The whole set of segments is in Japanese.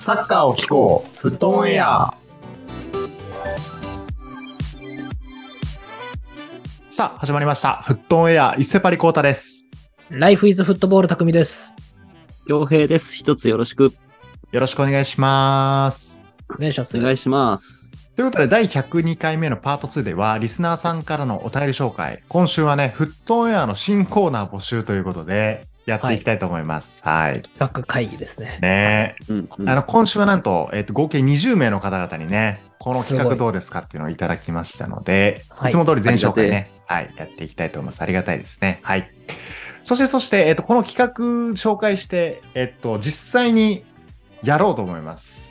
サッカーを聞こう、フットオンエア。さあ、始まりました。フットオンエア、伊勢パリコータです。ライフイズフットボール匠です。洋平です。一つよろしくよろしくお願いします。お願いします。お願いします。ということで、第102回目のパート2では、リスナーさんからのお便り紹介。今週はね、フットオンエアの新コーナー募集ということで、やっていきたいと思います。はい。企画会議ですね。ねうん、うんあの、今週はなんと、えっ、と、合計20名の方々にね、この企画どうですかっていうのをいただきましたので、い、はいつも通り全紹介ね、はい、やっていきたいと思います。ありがたいですね。はい。そして、そして、えっ、と、この企画紹介して、えっ、と、実際にやろうと思います。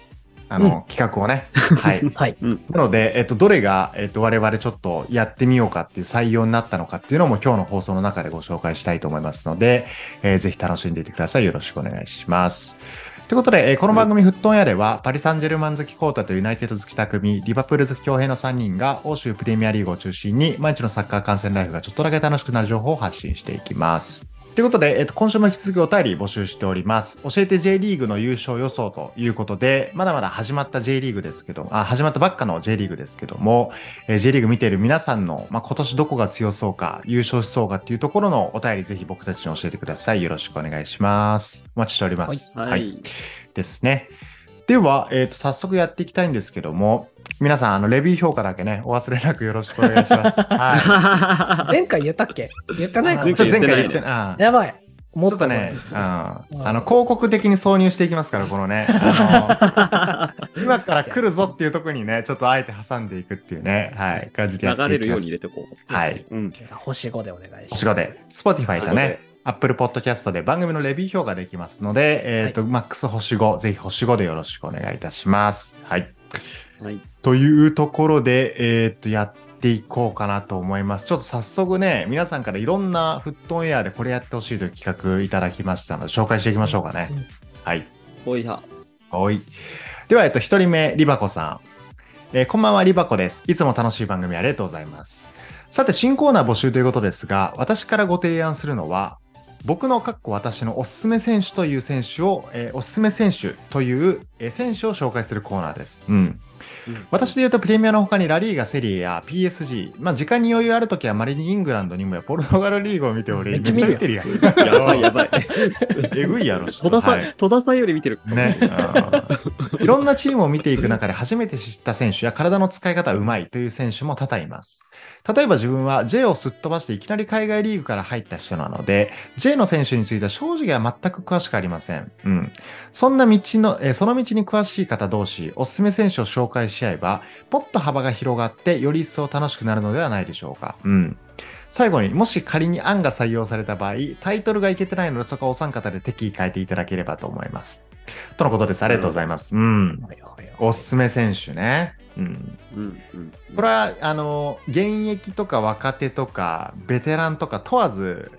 あの、企画をね。はい。はい。なので、えっと、どれが、えっと、我々ちょっとやってみようかっていう採用になったのかっていうのも今日の放送の中でご紹介したいと思いますので、えーぜひ楽しんでいてください。よろしくお願いします。ということで、えーこの番組、フットオンエアでは、パリ・サンジェルマン好きコータとユナイテッド好き匠、リバプール好き強兵の3人が、欧州プレミアリーグを中心に、毎日のサッカー観戦ライフがちょっとだけ楽しくなる情報を発信していきます。ということで、えっと、今週も引き続きお便り募集しております。教えて J リーグの優勝予想ということで、まだまだ始まった J リーグですけど、あ、始まったばっかの J リーグですけども、えー J リーグ見ている皆さんの、まあ、今年どこが強そうか、優勝しそうかっていうところのお便りぜひ僕たちに教えてください。よろしくお願いします。お待ちしております。はい。ですね。では、えっ、と、早速やっていきたいんですけども、皆さん、あの、レビュー評価だけね、お忘れなくよろしくお願いします。はい。前回言ったっけ？言ってないかも。ちょっと前回言って言ってあやばい。もちょっとね、うん、あうん。の、広告的に挿入していきますから、このね、あの、今から来るぞっていうところにね、ちょっとあえて挟んでいくっていうね、はい、感じでやっていきます。流れるように入れてこう。はい。うん。星5でお願いします。星5で、Spotify とね、Apple Podcast で番組のレビュー評価できますので、えっ、と、マックス星5、ぜひ星5でよろしくお願いいたします。はい。はい。というところで、えっ、と、やっていこうかなと思います。ちょっと早速ね、皆さんからいろんなフットオンエアでこれやってほしいという企画いただきましたので、紹介していきましょうかね。うんはい。ほいは。はい。では、えっと、一人目、リバコさん。えーこんばんは、リバコです。いつも楽しい番組ありがとうございます。さて、新コーナー募集ということですが、私からご提案するのは、僕のかっこ私のおすすめ選手という選手を、えーおすすめ選手という、えー選手を紹介するコーナーです。うん。私で言うとプレミアの他にラリーガ、セリエや PSG、まあ時間に余裕あるときはまれにイングランドにもやポルトガルリーグを見て俺めっちゃ見てるやん。やばいやばい。えぐいやろ、戸田さはいん、戸田さんより見てる。ね。うんいろんなチームを見ていく中で初めて知った選手や体の使い方うまいという選手も多々います。例えば自分は J をすっ飛ばしていきなり海外リーグから入った人なので、J の選手については正直は全く詳しくありません。うん。そんな道の、えーその道に詳しい方同士、おすすめ選手を紹介し合えば、もっと幅が広がって、より一層楽しくなるのではないでしょうか。うん。最後にもし仮に案が採用された場合、タイトルがいけてないのでそこはお三方で適宜変えていただければと思います。とのことです。ありがとうございます。うん。はいはいはいおすすめ選手ね。うん。うん。うん。これは、あの、現役とか若手とか、ベテランとか問わず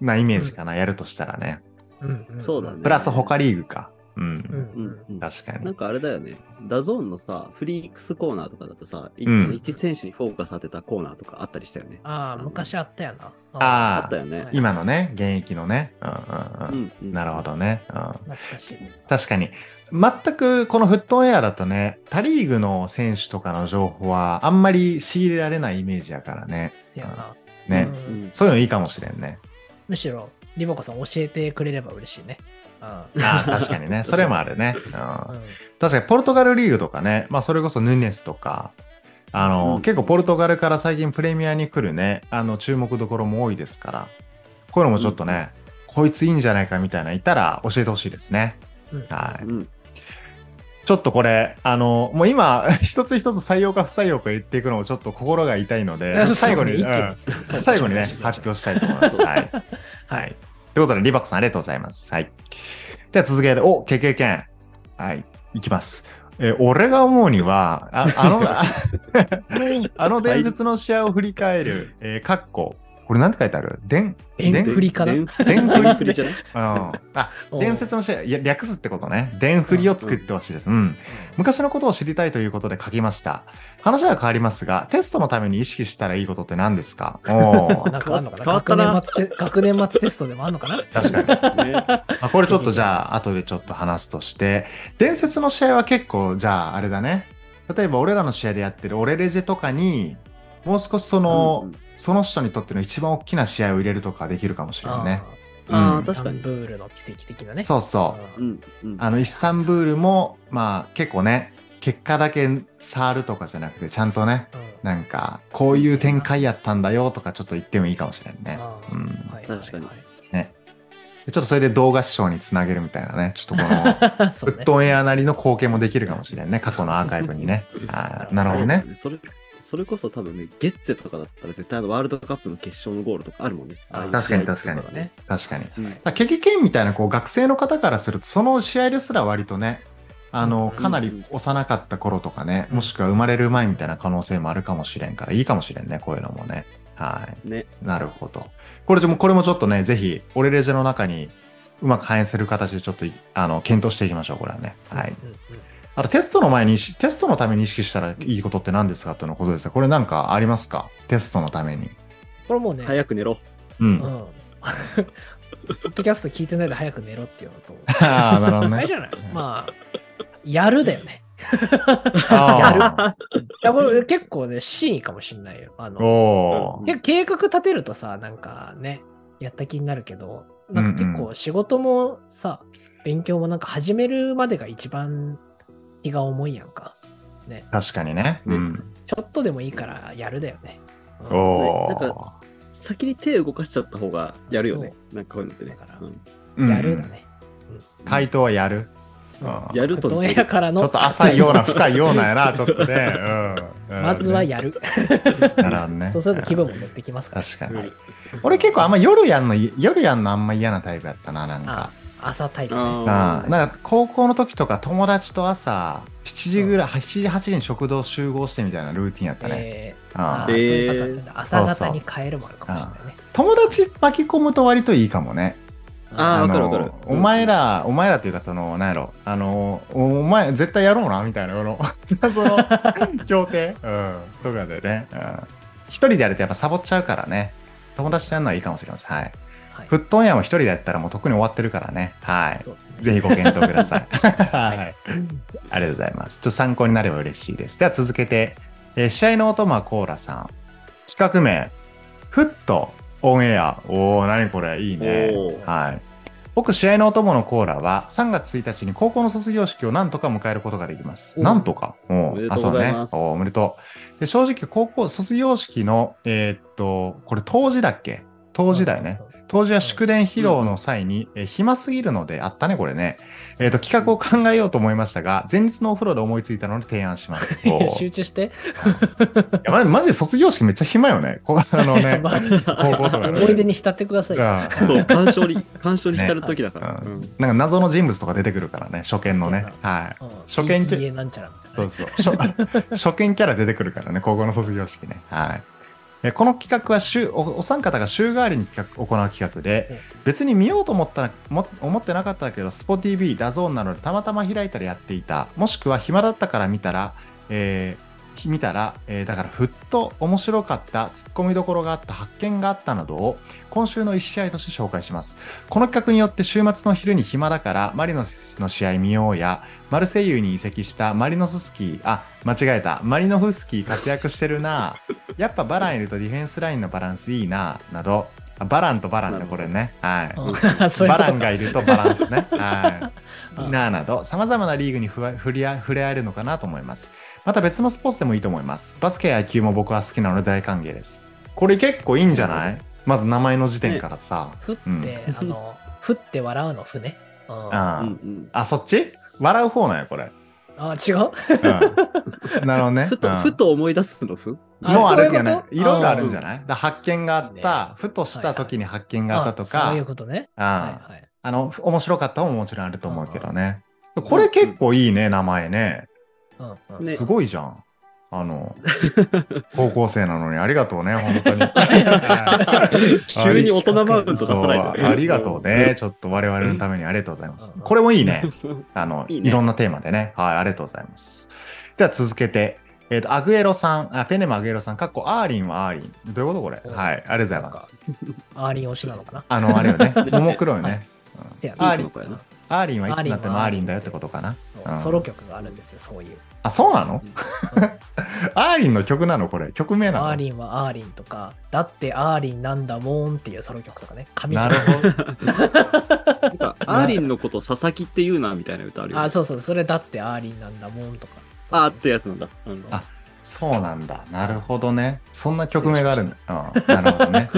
なイメージかな、やるとしたらね。うんうんそうだねプラス他リーグか。うん。うんうんうん確かに。なんかあれだよね。ダゾーンのさ、フリークスコーナーとかだとさ、いうん一選手にフォーカス当てたコーナーとかあったりしたよね。ああ、昔あったよな。ああったよね。今のね、現役のね。うんうんううん。んうんなるほ。どね。うん。懐かしい。確かに。全くこのフットエアだとね、他リーグの選手とかの情報はあんまり仕入れられないイメージやからね。せやな。ね。うんうんそういうのいいかもしれんね。むしろ、リボコさん教えてくれれば嬉しいね。うんああ、確かにね。それもあるね。うんうん確かにポルトガルリーグとかね、まあそれこそヌネスとか、あの、うん結構ポルトガルから最近プレミアに来るね、あの注目どころも多いですから、こういうのもちょっとね、こいついいんじゃないかみたいなのいたら教えてほしいですね。うんはい。うん。ちょっとこれ、あの、もう今、一つ一つ採用か不採用か言っていくのもちょっと心が痛いので、最後に、最後にね発表したいと思います。はい。はい。ということで、リバコさんありがとうございます。はい。では続けて、お、経験券。はい。いきます。えー俺が思うには、ああの、あ あの伝説の試合を振り返る、えー、かっこ、これなんて書いてある？伝、伝振りかな？伝伝振り？伝振りじゃない？うん。あ、うん伝説の試合、いや、略すってことね。伝振りを作ってほしいです。うん。昔のことを知りたいということで書きました。話は変わりますが、テストのために意識したらいいことって何ですか？おーなんかあんのかな？変わったな学年末テ学年末テストでもあんのかな？確かに。ねま あ、これちょっとじゃあ、後でちょっと話すとして、伝説の試合は結構、じゃあ、あれだね。例えば、俺らの試合でやってるオレレジェとかに、もう少しその、その人にとっての一番大きな試合を入れるとかできるかもしれないね。あうんー確かにイスタンブールの奇跡的なね。そうそう。うんうんあの、イスタンブールも、まあ、結構ね、結果だけ触るとかじゃなくて、ちゃんとね、うんなんか、こういう展開やったんだよとか、ちょっと言ってもいいかもしれんね。うん。はい確かにはいでちょっとそれで動画視聴につなげるみたいなね、ちょっとこの、フットオンエアなりの貢献もできるかもしれんね。過去のアーカイブにね。あーなるほどね。それそれこそ多分ね、ゲッツェとかだったら絶対あのワールドカップの決勝のゴールとかあるもんね。ああいう確かに確かに。確かに。だかうんら経験みたいなこう学生の方からすると、その試合ですら割とね、あの、うんかなり幼かった頃とかね、うんもしくは生まれる前みたいな可能性もあるかもしれんから、いいかもしれんね、こういうのもね。はい。ね。なるほど。これでも、これもちょっとね、ぜひ、オレレジェの中にうまく反映せる形でちょっとい、あの、検討していきましょう、これはね。はい。うんうんあとテストの前にテストのために意識したらいいことって何ですかというのことですが、これなんかありますか？テストのために。これもうね、早く寝ろ。うん。うん。ポッドキャスト聞いてないで早く寝ろっていうのと、ああ、なるほどねあれじ。ゃない？まあ、やるだよね。あいや、これ結構ね、真意かもしんないよ。ああ。の、計画立てるとさ、なんかね、やった気になるけど、なんか結うん構仕事もさ、勉強もなんか始めるまでが一番気が重いやんか。ね。確かにね。うん。ちょっとでもいいからやるだよね。うんおなんー。先に手動かしちゃった方がやるよね。なんかこういうのってねだから。やるだね。回答はやる。やるとフットウェアからのちょっと浅いような、深いようなやな、ちょっとね。うん。まずはやる。なるほどね。そうすると気分も乗ってきますから。確かに。うん俺結構あんま夜やんの、夜やんのあんま嫌なタイプやったな、なんかあ。朝タイプね。あああなんか高校の時とか友達と朝7時ぐらい、7時、8時に食堂集合してみたいなルーティンやったね。えーああそういうパターン朝方に変えるもあるかもしれないね。友達巻き込むと割といいかもね。あーわかるわかるのお前ら、お前らっていうかその、なんやろ、あの、おお前絶対やろうな、みたいな、この、その、協定、うん、とかでね。うん一人でやるとやっぱサボっちゃうからね。友達とやるのはいいかもしれません。はい。はいフットオンエアも一人でやったらもうとっくに終わってるからね。はい。ね。ぜひご検討ください。はい。ありがとうございます。ちょっと参考になれば嬉しいです。では続けて、えー試合のお供はコーラさん。企画名、フットオンエア。おー、何これ、いいねはい。僕、試合のお供のコーラは3月1日に高校の卒業式をなんとか迎えることができます。おなんとか。おおめでとうございますあそうね。おおめでとう。で、正直、高校卒業式の、えーっと、これ当時だっけ？当時だよね。。当時は祝電披露の際に、えー暇すぎるので、あったね、これね。えっ、と、企画を考えようと思いましたが、前日のお風呂で思いついたので提案します。集中して？いやマジマジで卒業式めっちゃ暇よね。こ あのね、まあ高校とかね。思い出に浸ってくださいそう、鑑賞に、鑑賞に浸る時だから。ねうんなんか謎の人物とか出てくるからね、初見のね。はい。うん初見キャ PTA なんちゃらみたいなね。そうそう。初初見キャラ出てくるからね、高校の卒業式ね。はい。えこの企画は週おお三方が週替わりに企画行う企画で、別に見ようと思った思ってなかったけど、スポ TV、ダゾーンなのでたまたま開いたらやっていた。もしくは暇だったから見たら、えー見たら、えーだからふっと面白かった、突っ込みどころがあった、発見があったなどを今週の1試合として紹介します。この企画によって週末の昼に暇だからマリノスの試合見ようや、マルセイユに移籍したマリノススキー、あ、間違えた、マリノフスキー活躍してるな、やっぱバランいるとディフェンスラインのバランスいいな、など、あバランとバランね、これね。はい。バランがいるとバランスね。はうい。んなあなど、様々なリーグにふ触れ合えるのかなと思います。また別のスポーツでもいいと思います。バスケや野球も僕は好きなので大歓迎です。これ結構いいんじゃない？まず名前の時点からさ。ふって、うんあの、ふって笑うのふね。うんあ、あ,、うんうんあ、そっち？笑う方なんや、これ。違う？うん、なるほどね。ふと、うんふと思い出すの？ふ？あもうあるそういうこと？よね。い？ろいろあるんじゃいない？だ発見があっいいた、ふとした時に発見があったとか、そういうことね。あはいはい。あの、面白かったももちろんあると思うけどね。これ結構いいね、名前ね。うんうんねすごいじゃん。あの、高校生なのにありがとうね、本当に。急に大人マウント出さないでそうありがとうね。ちょっと我々のためにありがとうございます。これもいいね。あの、いいいねろんなテーマでね。はい、ありがとうございます。じゃあ続けて、えっ、と、アグエロさん、あ、ペンネームアグエロさん、かっこアーリンはアーリン。どういうことこれ？うんはい、ありがとうございます。アーリン推しなのかな？あの、あれよね。ももクロよね。アーリンはいつになってもアーリンだよってことかな。ソロ曲があるんですよ、そういう。あ、そうなの？アーリンの曲なのこれ。曲名なの？アーリンはアーリンとか、だってアーリンなんだもんっていうソロ曲とかね。神なるほど。アーリンのこと佐々木って言うな、みたいな歌あるよね。あ、そうそう、それだってアーリンなんだもんとか。あーってやつなんだ。うんあそうなんだ。なるほどね。そんな曲名があるんだ。うん、なるほどね。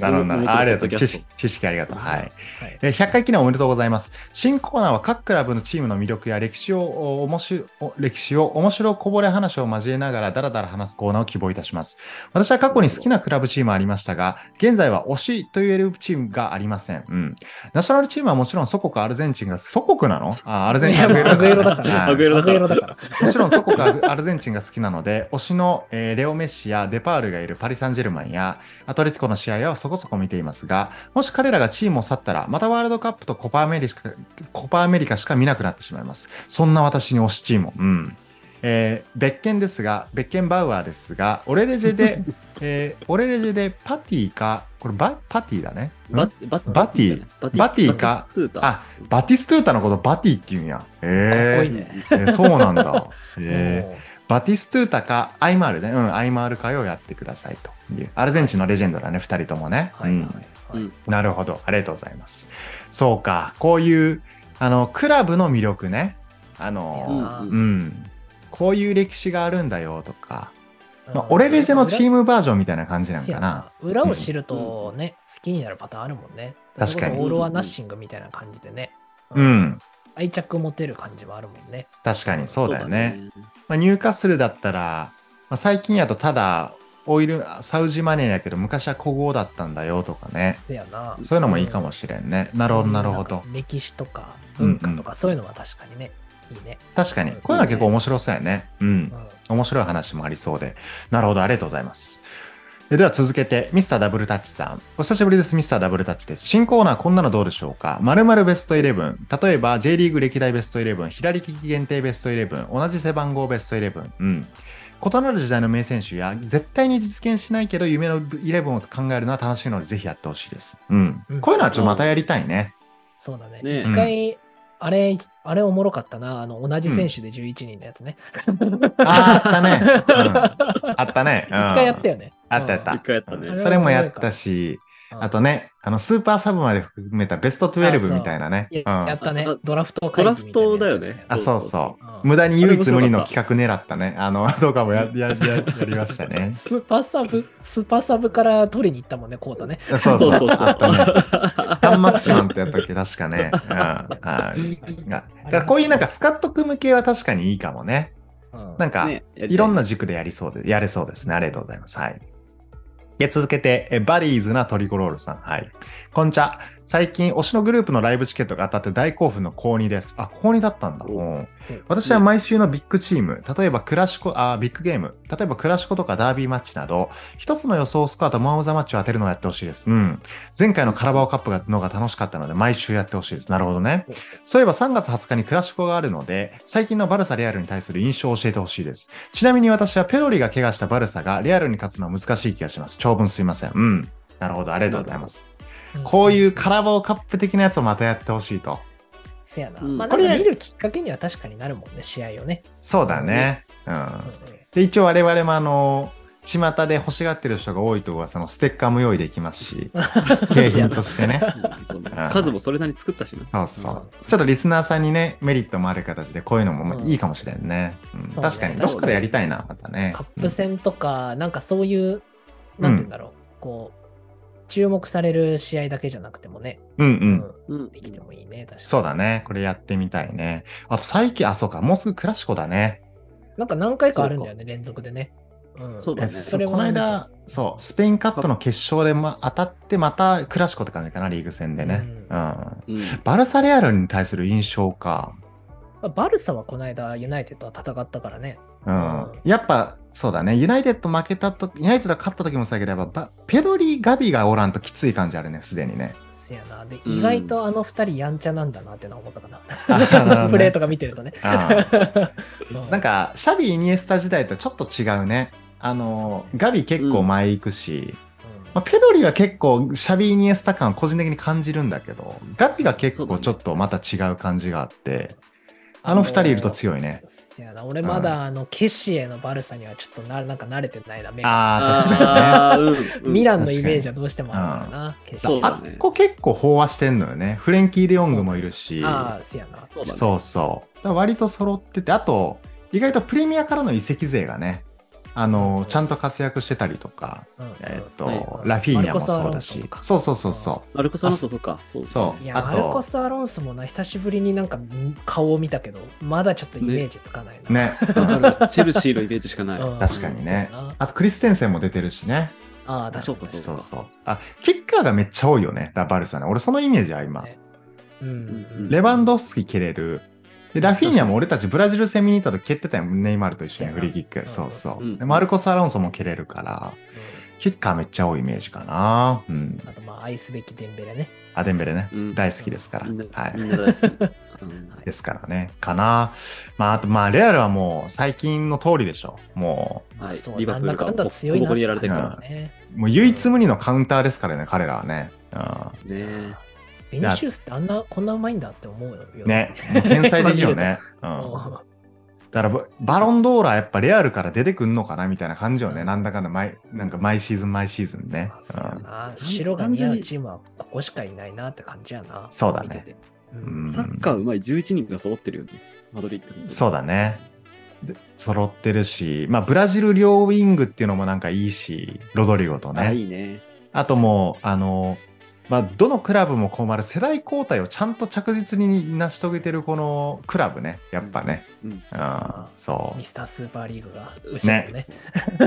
なるほど、なるほど。あありがとう。知識知識ありがとう。はい。はいえー100回記念おめでとうございます。新コーナーは各クラブのチームの魅力や歴史をお面白お歴史を面白こぼれ話を交えながらダラダラ話すコーナーを希望いたします。私は過去に好きなクラブチームはありましたが、現在は推しと言えるチームがありません。うん。ナショナルチームはもちろん祖国アルゼンチンが、祖国なの？あ、アルゼンチンアグエロだから。はいアグエロだから。もちろん祖国アルゼンチンが好きなの？で、推しの、えーレオ・メッシやデパールがいるパリ・サンジェルマンやアトレティコの試合はそこそこ見ていますが、もし彼らがチームを去ったら、またワールドカップとコパアメリカコパアメリカしか見なくなってしまいます。そんな私に推しチームを。うん。えー別件ですが、別件バウアーですが、オレレジェで、えーオレレジェでパティか、これバパティだね。ん？バババティバティかあ、バティストゥータのことバティって言うんや。かっえーこいいね。えーそうなんだ。えーもバティストゥータかアイマールね。うん、アイマール会をやってくださいという。アルゼンチンのレジェンドだね、二人ともね。うはいはいうんなるほど。ありがとうございます。そうか。こういう、あの、クラブの魅力ね。あの、うん。こういう歴史があるんだよとか。まあう、んオレレジェのチームバージョンみたいな感じなんかな。裏を知るとね、好きになるパターンあるもんね。確かにオール・ワ・ナッシングみたいな感じでね。う。ん。愛着持てる感じはあるもんね。確かにそうだよね。そうまあ、ニューカッスルだったら、まあ、最近やとただ、オイル、サウジマネーやけど、昔は古豪だったんだよとかね。せやな。そういうのもいいかもしれんね。なるほど、なるほど歴史とか文化とかそういうのは確かにね、いいね。確かに。こういうのは結構面白そうやね。うんう。ん面白い話もありそうで。なるほど、ありがとうございます。えでは続けて、ミスターダブルタッチさん。お久しぶりです、ミスターダブルタッチです。新コーナーこんなのどうでしょうか？〇〇ベスト11。例えば、J リーグ歴代ベスト11、左利き限定ベスト11、同じ背番号ベスト11。うん。異なる時代の名選手や、絶対に実現しないけど、夢の11を考えるのは楽しいので、ぜひやってほしいです。うん。うんこういうのはちょっとまたやりたいね。そうだね。ね一回、あれ、あれおもろかったな。あの、同じ選手で11人のやつね。あーあったね。うん。あったね。うん。一回やったよね。あったやった一回やったねうんそれもやったし、うんあとね、あの、スーパーサブまで含めたベスト12みたいなね。いやったねあ。ドラフトドラフトだよね。あ、そうそううん無駄に唯一無二の企画狙ったね。あの、とかもや、や、や、やりましたね。スーパーサブ、スーパーサブから取りに行ったもんね、コータね。そうそうそうあったね。タンマキシマンってやったっけ確かね。うん。はい。がだからこういうなんかスカット組む系は確かにいいかもね。うんなんか、いろんな軸でやりそうで、やれそうですね。ありがとうございます。はい。続けて、バリーズなトリコロールさん。はい。こんちは。最近、推しのグループのライブチケットが当たって大興奮の高2です。あ、高2だったんだ。私は毎週のビッグチーム、例えばクラシコ、あ、ビッグゲーム、例えばクラシコとかダービーマッチなど、一つの予想スコアとマン・オブ・ザ・マッチを当てるのをやってほしいです。うん。前回のカラバオカップがのが楽しかったので、毎週やってほしいです。なるほどね。そういえば3月20日にクラシコがあるので、最近のバルサ・レアルに対する印象を教えてほしいです。ちなみに私はペロリが怪我したバルサがレアルに勝つのは難しい気がします。長文すいません。うん。なるほど。ありがとうございます。こういうカラバオカップ的なやつをまたやってほしいと。せやな。うんまあ、これ見るきっかけには確かになるもんね、試合をね。そうだね。うん。うんで、一応我々もあの、巷で欲しがってる人が多いと噂のステッカーも用意できますし、景品としてね。数もそれなりに作ったしな。そうそう。ちょっとリスナーさんにね、メリットもある形でこういうのもうんいいかもしれんね。確かに、どっからやりたいな、またね。カップ戦とか、なんかそういう、なんて言うんだろう、こう、注目される試合だけじゃなくてもね、うんうん。うんうんできてもいいね、確かに。そうだね。これやってみたいね。あと最近、あ、そうか。もうすぐクラシコだね。なんか何回かあるんだよね、連続でね。うん、そうだねこの間、そう、スペインカップの決勝で、ま、当たって、またクラシコって感じかな、リーグ戦でね。ううん。うんバルサレアルに対する印象か。まあバルサはこの間ユナイテッドは戦ったからね。うん。やっぱ、そうだね。ユナイテッド負けたとユナイテッドが勝った時もそうだけど、やっぱバ、ペドリ、ガビがおらんときつい感じあるね、すでにね。せやな。で、うん意外とあの二人やんちゃなんだなってのは思ったかあな。ね プレーとか見てるとね。うんなんか、シャビ、イニエスタ時代とちょっと違うね。あの、ガビ結構前行くし、まあ、ペドリは結構シャビ、イニエスタ感個人的に感じるんだけど、ガビが結構ちょっとまた違う感じがあって、あの二人いると強いね。せやな。俺まだあの、ケシエのバルサにはちょっとななんか慣れてないな。目がああ、確かにね。あーうんうんミランのイメージはどうしてもあるからな。ケシエあっこ結構飽和してんのよね。フレンキー・デヨングもいるし。ああ、せやな。そう。そう割と揃ってて、あと、意外とプレミアからの移籍勢がね、あの、ちゃんと活躍してたりとか、うんえっと、はいラフィーニャもそうだしそうそうそうそマルコス・アロンソそうか。そうそういや、あとマルコス・アロンソもな、久しぶりになんか顔を見たけど、まだちょっとイメージつかないな。う。ね。チェルシーのイメージしかない。うん確かにねうん。あと、クリステンセンも出てるしね。ああ、確かそうかそうそうそう。あ、キッカーがめっちゃ多いよね。だバルサね。俺そのイメージは今。ねに。うんうんレバンドフスキ蹴れる。で、ラフィーニャも俺たちブラジル戦見に行った時蹴ってたよ。ネイマールと一緒にフリーキック。そううそうう。んでマルコス・アロンソも蹴れるから、キッカーめっちゃ多いイメージかな。うん。あと、まあ、愛すべきデンベレね。あ、デンベレね。うん大好きですから。はいみ。んな大好き。うんですからね。かな。まあ、あと、まあ、レアルはもう最近の通りでしょ。もはいそうリバプールがなんだかんだ強いなボコボコにやられてるかね。う、もう唯一無二のカウンターですからね、彼らはね。うら。ねベニシウスってあんな、こんなうまいんだって思うよ。ん。ね。天才的よね。う。うんん。だからバ、バロンドーラーやっぱレアルから出てくんのかなみたいな感じよね。なんだかんだ毎、なんか毎シーズン毎シーズンね。そうんな白が似合うチームはここしかいないなって感じやな。そうだね見てて。ううんんサッカーうまい11人が揃ってるよね。マドリード。そうだね。で揃ってるし、まあ、ブラジル両ウィングっていうのもなんかいいし、ロドリゴとあ、ね。いいね。あともう、あの、まあ、どのクラブも困る世代交代をちゃんと着実に成し遂げてるこのクラブね。やっぱね。うん。うん、そミスタースーパーリーグが後ろにね。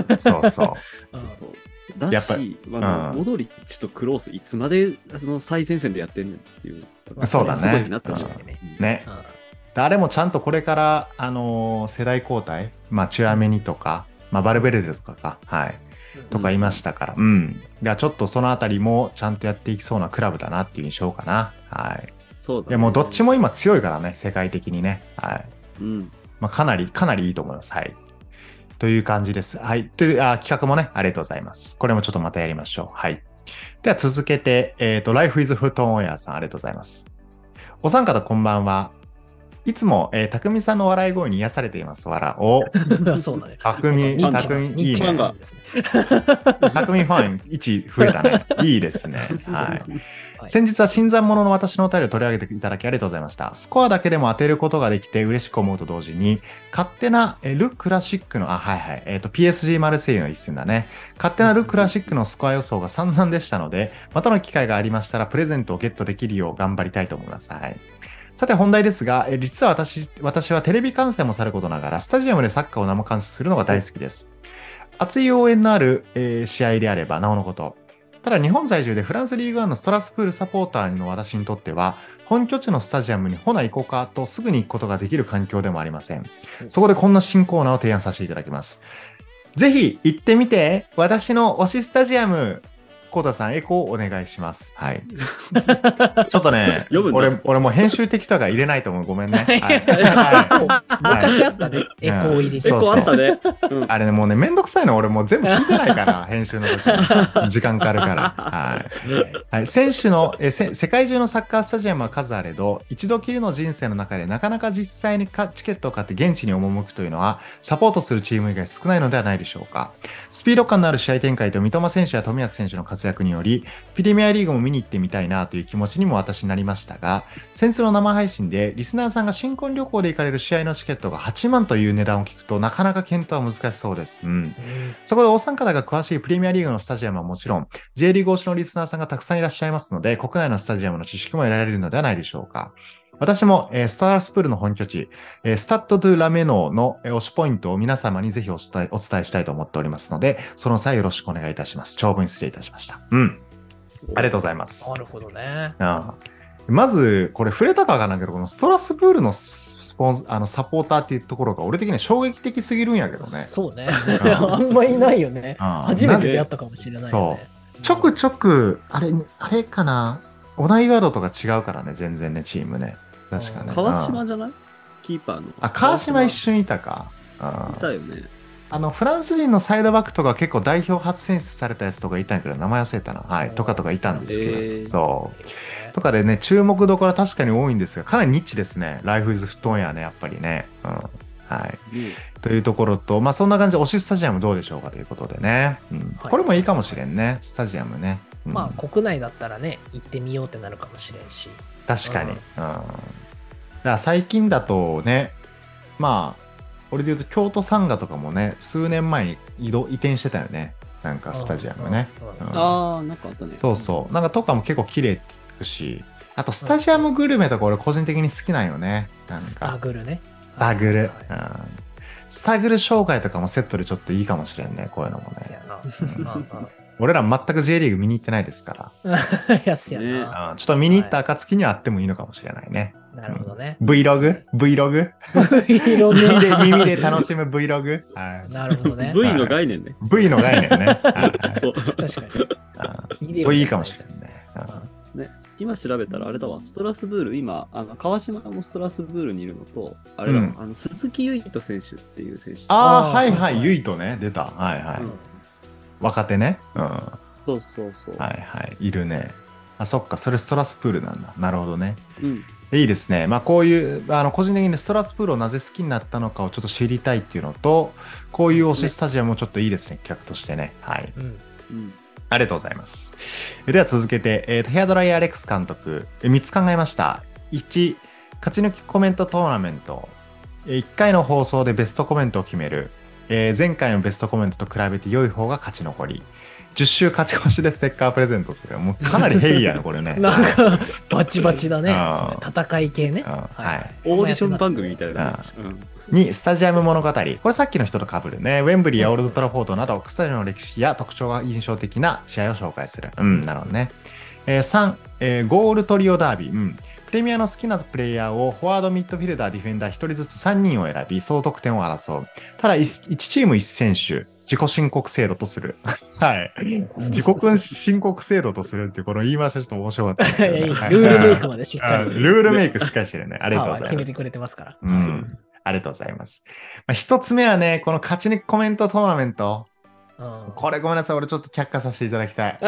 う。そうそう。うんそう。だやっぱし、あのうんモドリッチとクロース、いつまでその最前線でやってんねんっていう。そうだねすごいなっね。ねう。ん誰もちゃんとこれから、あのー世代交代、まあ、チュアメニとか、まあ、バルベルデとかか、はい、とかいましたから、うん。ではちょっとそのあたりもちゃんとやっていきそうなクラブだなっていう印象かな。はい。そうだね。いや、もうどっちも今強いからね、世界的にね。はい。うん。まあ、かなり、かなりいいと思います。はい。という感じです。はい。という、あ、企画もね、ありがとうございます。これもちょっとまたやりましょう。はい。では続けて、えっ、と、Life is Foot on Air さん、ありがとうございます。お三方こんばんは。いつも、えー、匠さんの笑い声に癒されています。笑お。そうだね。匠、匠、いいね。匠 ファン1増えたね。いいですね。はい。はい先日は新参者の私のお便りを取り上げていただきありがとうございました。スコアだけでも当てることができて嬉しく思うと同時に、勝手なえル・クラシックの、あ、はいはい、えっ、と、PSG マルセイユの一戦だね。勝手なル・クラシックのスコア予想が散々でしたので、またの機会がありましたらプレゼントをゲットできるよう頑張りたいと思います。はい。さて本題ですが、え実は私、私はテレビ観戦もさることながら、スタジアムでサッカーを生観戦するのが大好きです。熱い応援のある、えー試合であればなおのこと。ただ日本在住でフランスリーグワンのストラスプールサポーターの私にとっては、本拠地のスタジアムにほな行こうかとすぐに行くことができる環境でもありません。そこでこんな新コーナーを提案させていただきます。ぜひ行ってみて私の推しスタジアムコータさん、エコーお願いします。はい。ちょっとね、俺、俺もう編集的とか入れないと思う。ごめんね。昔あったね、エコー入りエそうコあったね。うんあれね、もうね、めんどくさいの俺もう全部聞いてないから、編集の時に。時間かかるから。はい。はい、選手のえせ、世界中のサッカースタジアムは数あれど、一度きりの人生の中でなかなか実際にかチケットを買って現地に赴くというのは、サポートするチーム以外少ないのではないでしょうか。スピード感のある試合展開と三笘選手や冨安選手の活躍により、プレミアリーグも見に行ってみたいなという気持ちにも私なりましたが、先日の生配信でリスナーさんが新婚旅行で行かれる試合のチケットが8万という値段を聞くとなかなか検討は難しそうです。うん。そこでお三方が詳しいプレミアリーグのスタジアムはもちろん、J リーグ推しのリスナーさんがたくさんいらっしゃいますので、国内のスタジアムの知識も得られるのではないでしょうか。私も、えースタラスプールの本拠地、えースタッド・ドゥ・ラメノーの、えー推しポイントを皆様にぜひお伝えお伝えしたいと思っておりますので、その際よろしくお願いいたします。長文失礼いたしました。うん。ありがとうございます。なるほどね。ああまず、これ触れたかわからんけど、このストラスブールのスポンあのサポーターっていうところが俺的には衝撃的すぎるんやけどね。そうね。んあんまいないよね。うん初めて出会ったかもしれないよね。ちょくちょく、あれに、あれかな、オナイガードとか違うからね、全然ね、チームね。確かね。川うん島じゃない？キーパーの。あ、川島一瞬いたか。うんいたよね。あの、フランス人のサイドバックとか結構代表初選出されたやつとかいたんやけど、名前忘れたな。はい。とかとかいたんですけど、そう。とかでね、注目どころは確かに多いんですが、かなりニッチですね。ライフイズフットオンエアね、やっぱりね。うん。はい。ねというところと、まあそんな感じで、推しスタジアムどうでしょうかということでね。うん。はいこれもいいかもしれんね、スタジアムね。うんまあ、国内だったらね、行ってみようってなるかもしれんし。確かに。う。うんんだから最近だとね、まあ、俺で言うと京都サンガとかもね、数年前に移動、移転してたよね。なんかスタジアムね。ああ、なんかあったね。そうそう。なんかとかも結構綺麗って聞くし、あとスタジアムグルメとか俺個人的に好きなんよね。なんスタか、グルね。スタグル。はいうんスタグル紹介とかもセットでちょっといいかもしれんね、こういうのもね。そやな。うんうん俺ら全く J リーグ見に行ってないですか いや、そやな。ら、うん、ちょっと見に行った暁にはあってもいいのかもしれないね。なるほどね。Vlog?Vlog? 色耳味で、耳で楽しむ Vlog? はい。なるほどね。V の概念ね。V の概念ね。はいそう。確かに。うんこれいいかもしれんね。うんね、今調べたらあれだわ、ストラスブール、今、あの川島もストラスブールにいるのと、あれだわ、うんあの鈴木唯人選手っていう選手。ああ、はいは。はいいゆいとね、出た。はいはい。うん若手ね。うん。はそうそうそう。いはい。いるね。あ、そっか。それストラスプールなんだ。なるほどね。うん。いいですね。まあこういう、あの、個人的にストラスプールをなぜ好きになったのかをちょっと知りたいっていうのと、こういう推しスタジアムもちょっといいですね。企画としてね。はい。うん。うん。ありがとうございます。えでは続けて、えーとヘアドライヤーレックス監督、え3つ考えました。1、勝ち抜きコメントトーナメント。え1回の放送でベストコメントを決める。えー前回のベストコメントと比べて良い方が勝ち残り。10週勝ち越しでステッカープレゼントする。もうかなりヘビーやな、これね。なんか、バチバチだね戦い系ねうん。はい。オーディション番組みたいな。うん2、スタジアム物語。これさっきの人と被るね。ウェンブリーやオールドトラフォードなど、スタジアムの歴史や特徴が印象的な試合を紹介する。うん、なるほどね。えー3、えーゴールトリオダービー。うん。プレミアの好きなプレイヤーをフォワード、ミッドフィルダー、ディフェンダー1人ずつ3人を選び、総得点を争う。ただ、1チーム1選手。自己申告制度とする。はい。自己申告制度とするっていう、この言い回しはちょっと面白かったですいや。いいはいルールメイクまでしっかり。うんルールメイクしっかりしてるね。ありがとうございます決めて。くれてますから。うん。ありがとうございます。まあ、一つ目はね、この勝ち抜きコメントトーナメント。うんこれごめんなさい。俺ちょっと却下させていただきたい。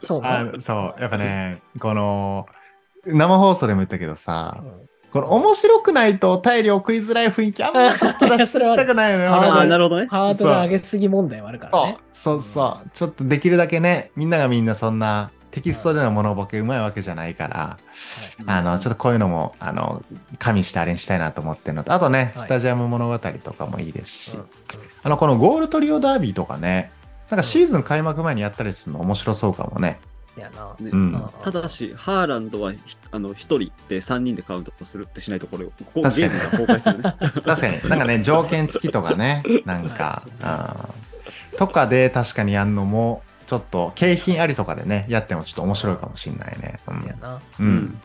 そうあね。そう。やっぱね、この、生放送でも言ったけどさ、うんこの面白くないとお便り送りづらい雰囲気あんまちょっと出し たくないよね。あーあなるほどね。ハードル上げすぎ問題はあるからそうね。、そうそう。ちょっとできるだけね、みんながみんなそんなテキストでのモノボケうまいわけじゃないから、あの、ちょっとこういうのも、あの、加味してあれにしたいなと思ってるのと、あとね、はい。スタジアム物語とかもいいですし、うん。あの、このゴールトリオダービーとかね、なんかシーズン開幕前にやったりするの面白そうかもね。そやな。ねうん。ただし、ハーランドはひあの1人で3人でカウントするってしないとこれを、ここ確かに。ゲームが公開する。ね。確かに、なんかね、条件付きとかね、なんか、うんとかで確かにやんのも、ちょっと景品ありとかでね、やってもちょっと面白いかもしんないね。うん。うん。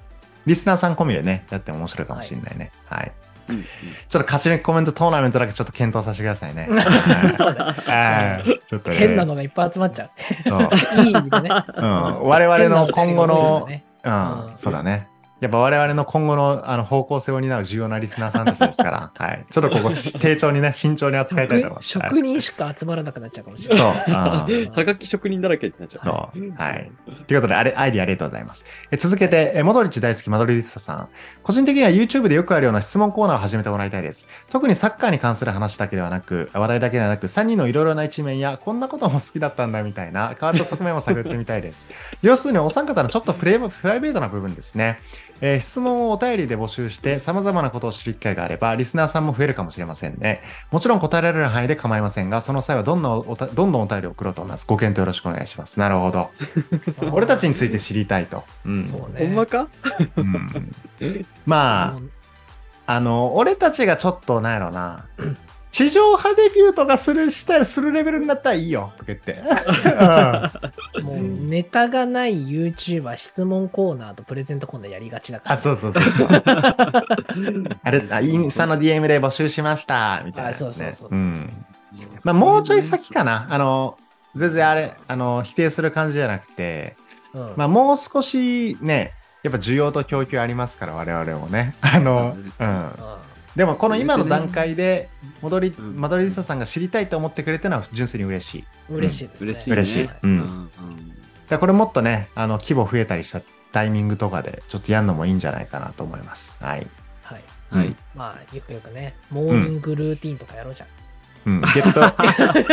リスナーさん込みでね、やっても面白いかもしれないね。はい。うんうんちょっと勝ち抜きコメントトーナメントだけちょっと検討させてくださいね。そうだ。はいちょっとね。変なのがいっぱい集まっちゃそう。う。いい意味でね。うん。我々の今後の、変うんうん、そうだね。やっぱ我々の今後のあの方向性を担う重要なリスナーさんたちですから、はい。ちょっとここ、丁重にね、慎重に扱いたいと思います。職はい職人しか集まらなくなっちゃうかもしれそう。ない。うんはがき職人だらけになっちゃう。そう。はい。ということで、あれ、アイディアありがとうございます。え続けて、えモドリッチ大好きマドリディスタさん。個人的には YouTube でよくあるような質問コーナーを始めてもらいたいです。特にサッカーに関する話だけではなく、話題だけではなく、3人のいろいろな一面や、こんなことも好きだったんだみたいな、変わった側面を探ってみたいです。要するに、お三方のちょっとプレイプライベートな部分ですね。えー質問をお便りで募集して、様々なことを知る機会があれば、リスナーさんも増えるかもしれませんね。もちろん答えられる範囲で構いませんが、その際はどんなおたどんどんお便りを送ろうと思います。ご検討よろしくお願いします。なるほど。俺たちについて知りたいと。うん。そうね。ほんまか？うん まあ、あの、俺たちがちょっと、なんやろな、地上波デビューとかするしたらするレベルになったらいいよとか言って。うんもうネタがない YouTuber 質問コーナーとプレゼントコーナーやりがちだから。あ、そうそうそうそう。あれ、あインスタの DM で募集しました、みたいな、ね。あそうそうそうそううん。まあ、もうちょい先かな。あの、全然あれ、あの、否定する感じじゃなくて、うんまあ、もう少しね、やっぱ需要と供給ありますから、我々もね。あの、うん。うんでも、この今の段階で、戻り、うんマドリードさんが知りたいと思ってくれてるのは純粋に嬉しい。嬉しいですね。嬉しい、ね。嬉しいうんうん。だこれもっとね、あの、規模増えたりしたタイミングとかで、ちょっとやるのもいいんじゃないかなと思います。はい。はい。はい。まあ、よくよくね、モーニングルーティンとかやろうじゃん。うん。ゲット、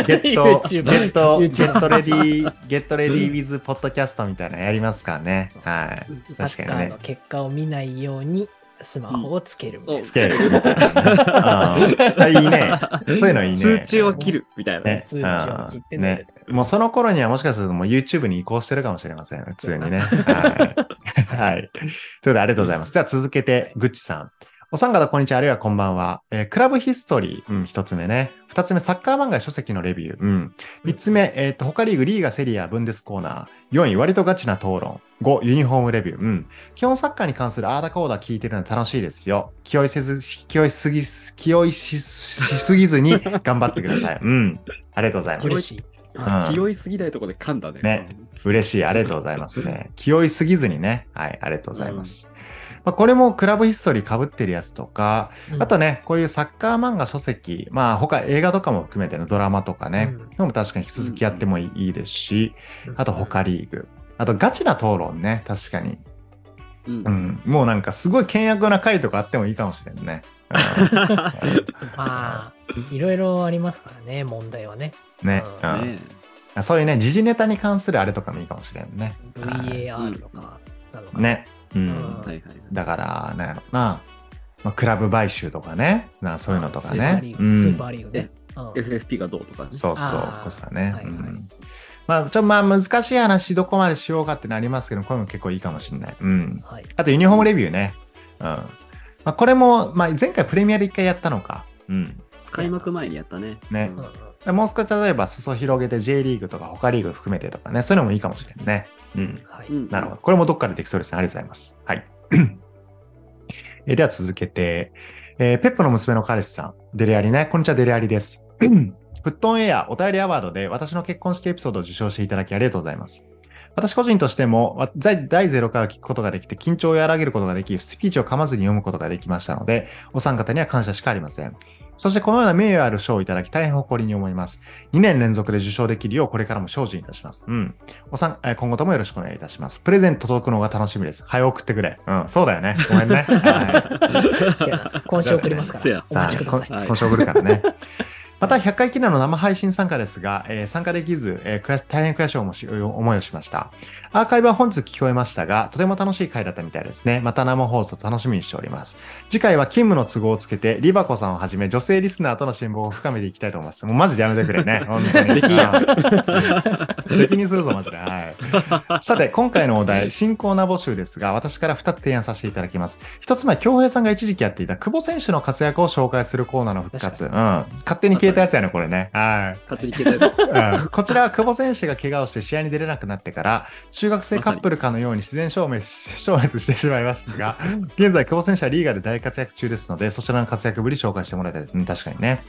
ゲット、ゲット、ゲットレディー、ゲットレディーウィズポッドキャストみたいなのやりますからね。はい。確かにねの結果を見ないようにスマホをつけるみたいな。つけるみたいないいね。そういうのいいね。通知を切るみたいな。ね。通知を切ってうんねね。もうその頃にはもしかするともう YouTube に移行してるかもしれません。普通にね。はい。はい。ということでありがとうございます。では続けて、ぐっちさん。お三方、こんにちは、あるいはこんばんは。えークラブヒストリー、うん、一つ目ね。二つ目、サッカー漫画書籍のレビュー。うん。三つ目、えっ、と、他リーグ、リーガ、セリア、ブンデスコーナー。四位、割とガチな討論。五、ユニフォームレビュー。うん。基本サッカーに関するあーだこーだ聞いてるの楽しいですよ。気負いせず、気負いしすぎ、気負いししすぎずに 頑張ってください。うん。ありがとうございます。嬉しい。うん気負いすぎないところで噛んだね。ね嬉しい。ありがとうございますね。気負いすぎずにね。はい。ありがとうございます。まあ、これもクラブヒストリー被ってるやつとか、うんあとね、こういうサッカー漫画書籍、まあ他映画とかも含めてのドラマとかね、うんのも確かに引き続きやってもいいですし、うんあと他リーグ。あとガチな討論ね、確かに。うんう。ん。もうなんかすごい険悪な回とかあってもいいかもしれんね。うんまあ、いろいろありますからね、問題はね。ね、ううんねそういうね、時事ネタに関するあれとかもいいかもしれんね。はい VAR とかなのかな。ね。うん。うんはいはい。だから、なんやろな、まあ、クラブ買収とかね、なそういうのとかスーパーねリ。ーグ、うんスーパーリーグね。うん FFP がどうとかね。そうそうこうさね。はいはいうんまあ、ちょっとまあ難しい話、どこまでしようかってなりますけど、これも結構いいかもしれない。うん。はい。あとユニフォームレビューね。うん。まあ、これも、まあ、前回プレミアで一回やったのか。うん。開幕前にやったね。ねうんもう少し例えば裾広げて J リーグとか他リーグ含めてとかね、そういうのもいいかもしれんね。うん。なるほど。これもどっかでできそうですね。ありがとうございます。はい。えーでは続けて、えーペップの娘の彼氏さん、デレアリね。こんにちは、デレアリです。フットオンエアお便りアワードで私の結婚式エピソードを受賞していただきありがとうございます。私個人としても、第0回を聞くことができて、緊張を和らげることができ、スピーチを噛まずに読むことができましたので、お三方には感謝しかありません。そしてこのような名誉ある賞をいただき大変誇りに思います。2年連続で受賞できるようこれからも精進いたします。うん。おさん、えー今後ともよろしくお願いいたします。プレゼント届くのが楽しみです。早送ってくれ。うん、そうだよね。ごめんね。はい。今週送りますからせや、お待ちくださあこ 今週送るからね。また100回記念の生配信参加ですが、えー参加できず、えー大変悔しい思いをしました。アーカイブは本日聞こえましたが、とても楽しい回だったみたいですね。また生放送楽しみにしております。次回は勤務の都合をつけて、リバコさんをはじめ女性リスナーとの親睦を深めていきたいと思います。もうマジでやめてくれね。本当に。できんやうん敵にするぞ、マジで。はい。さて、今回のお題、新コーナー募集ですが、私から2つ提案させていただきます。1つ目は、京平さんが一時期やっていた久保選手の活躍を紹介するコーナーの復活。うん。勝手に消えたやつやね、これね。はい。勝手に消えたやつ。うんこちらは久保選手が怪我をして試合に出れなくなってから、中学生カップルかのように自然消滅し消滅してしまいましたが、現在久保選手はリーガで大活躍中ですので、そちらの活躍ぶり紹介してもらいたいですね。確かにね。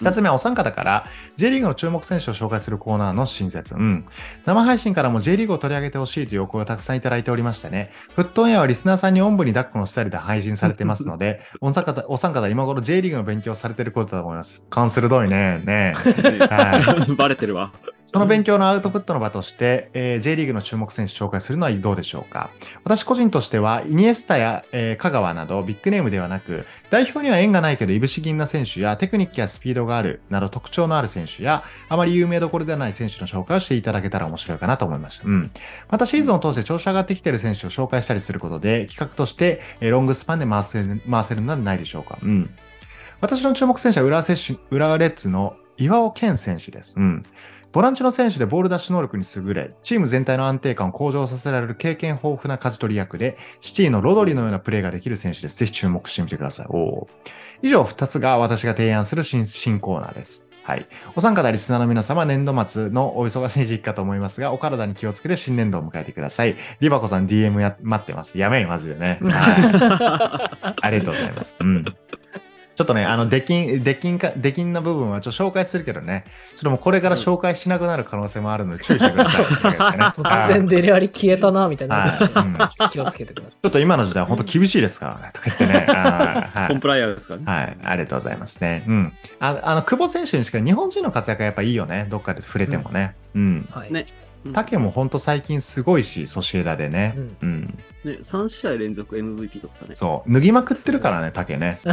二つ目はお三方から J リーグの注目選手を紹介するコーナーの新設。うん。生配信からも J リーグを取り上げてほしいというお声をたくさんいただいておりましたね。フットオンエアはリスナーさんにおんぶに抱っこのスタイルで配信されてますので、お三方、お三方今頃 J リーグの勉強をされていることだと思います。勘鋭いね。ね はバレてるわ。その勉強のアウトプットの場として、えー J リーグの注目選手紹介するのはどうでしょうか私個人としては、イニエスタや、えー香川などビッグネームではなく、代表には縁がないけど、いぶし銀な選手やテクニックやスピードがあるなど特徴のある選手や、あまり有名どころではない選手の紹介をしていただけたら面白いかなと思いました。うん。またシーズンを通して調子上がってきている選手を紹介したりすることで、企画として、えーロングスパンで回せる回せるのではないでしょうか。うん。私の注目選手は浦和選手浦和レッズの岩尾健選手です。うん。ボランチの選手でボールダッシュ能力に優れ、チーム全体の安定感を向上させられる経験豊富な舵取り役で、シティのロドリのようなプレーができる選手です。ぜひ注目してみてください。おー以上2つが私が提案する新新コーナーです。はい。お三方リスナーの皆様、年度末のお忙しい時期かと思いますが、お体に気をつけて新年度を迎えてください。リバコさん DM や待ってます。やめい、マジでね。はい。ありがとうございます。うん。ちょっとね、あの、出禁、出禁か、出禁な部分はちょっと紹介するけどね、ちょっともうこれから紹介しなくなる可能性もあるので注意してください。突然デレアリ消えたな、みたいな。気をつけてくださちょっと今の時代本当厳しいですからね、とか言ってね。はい。コンプライアンスですかね。はい。ありがとうございますね。うん。ああの、久保選手にしか日本人の活躍がやっぱいいよね。どっかで触れてもね。うん。い。はい。ね竹も本当最近すごいし、ソシエダでね。うんうん。ね、3試合連続 MVP とかさね。そう。脱ぎまくってるからね、竹ね。あ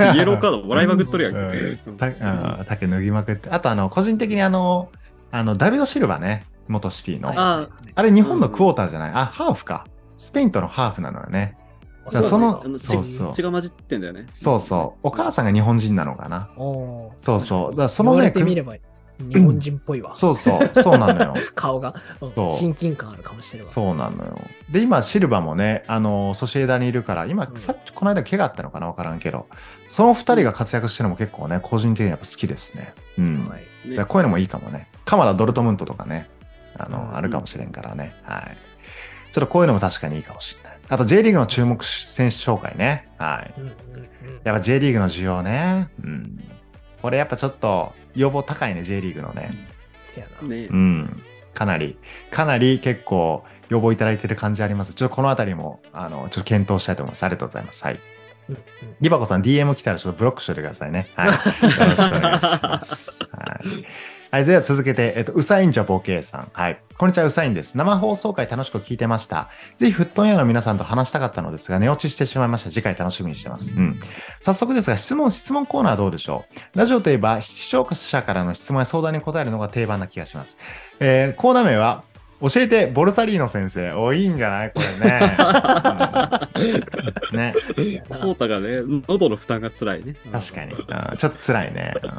のイエローカードもらいまくっとるやんけ。うんたうん竹脱ぎまくって。あと、あの、個人的にあの、あの、ダビド・シルバね。元シティの。はいああれ、日本のクォーターじゃない？あ、ハーフか。スペインとのハーフなのよね。そのそうそう血が混じってんだよね。そうそう。お母さんが日本人なのかな。そうそう。だからそのね言われ、てみれば日本人っぽいわ。そうそう。そうなのよ。顔が、うん親近感あるかもしれない。そうなのよ。で、今、シルバもね、あの、ソシエダにいるから、今、うんさっき、この間、怪我あったのかな？わからんけど、その二人が活躍してるのも結構ね、個人的にやっぱ好きですね。うん。はい。こういうのもいいかもね。鎌田ドルトムントとかね、あの、うんあるかもしれんからね。はい。ちょっとこういうのも確かにいいかもしれない。あと J リーグの注目選手紹介ね。はい。やっぱ J リーグの需要ね。うん。これやっぱちょっと要望高いね、J リーグのね。せやな。ねう。ん。かなり、かなり結構要望いただいてる感じあります。ちょっとこのあたりも、あの、ちょっと検討したいと思います。ありがとうございます。はい。うんうんリバコさん DM 来たらちょっとブロックしておいてくださいね。はい。よろしくお願いします。はい。はい。では続けて、えっと、うさいんじゃボケイさん。はい。こんにちは、うさいんです。生放送回楽しく聞いてました。ぜひ、フットンエアの皆さんと話したかったのですが、寝落ちしてしまいました。次回楽しみにしてます。うん。早速ですが、質問、質問コーナーはどうでしょう？ラジオといえば、視聴者からの質問や相談に答えるのが定番な気がします。えー、コーナー名は、教えて、ボルサリーノ先生。お、いいんじゃない？これね。うんね。コータがね、喉の負担が辛いね。確かに。うんちょっと辛いね。うん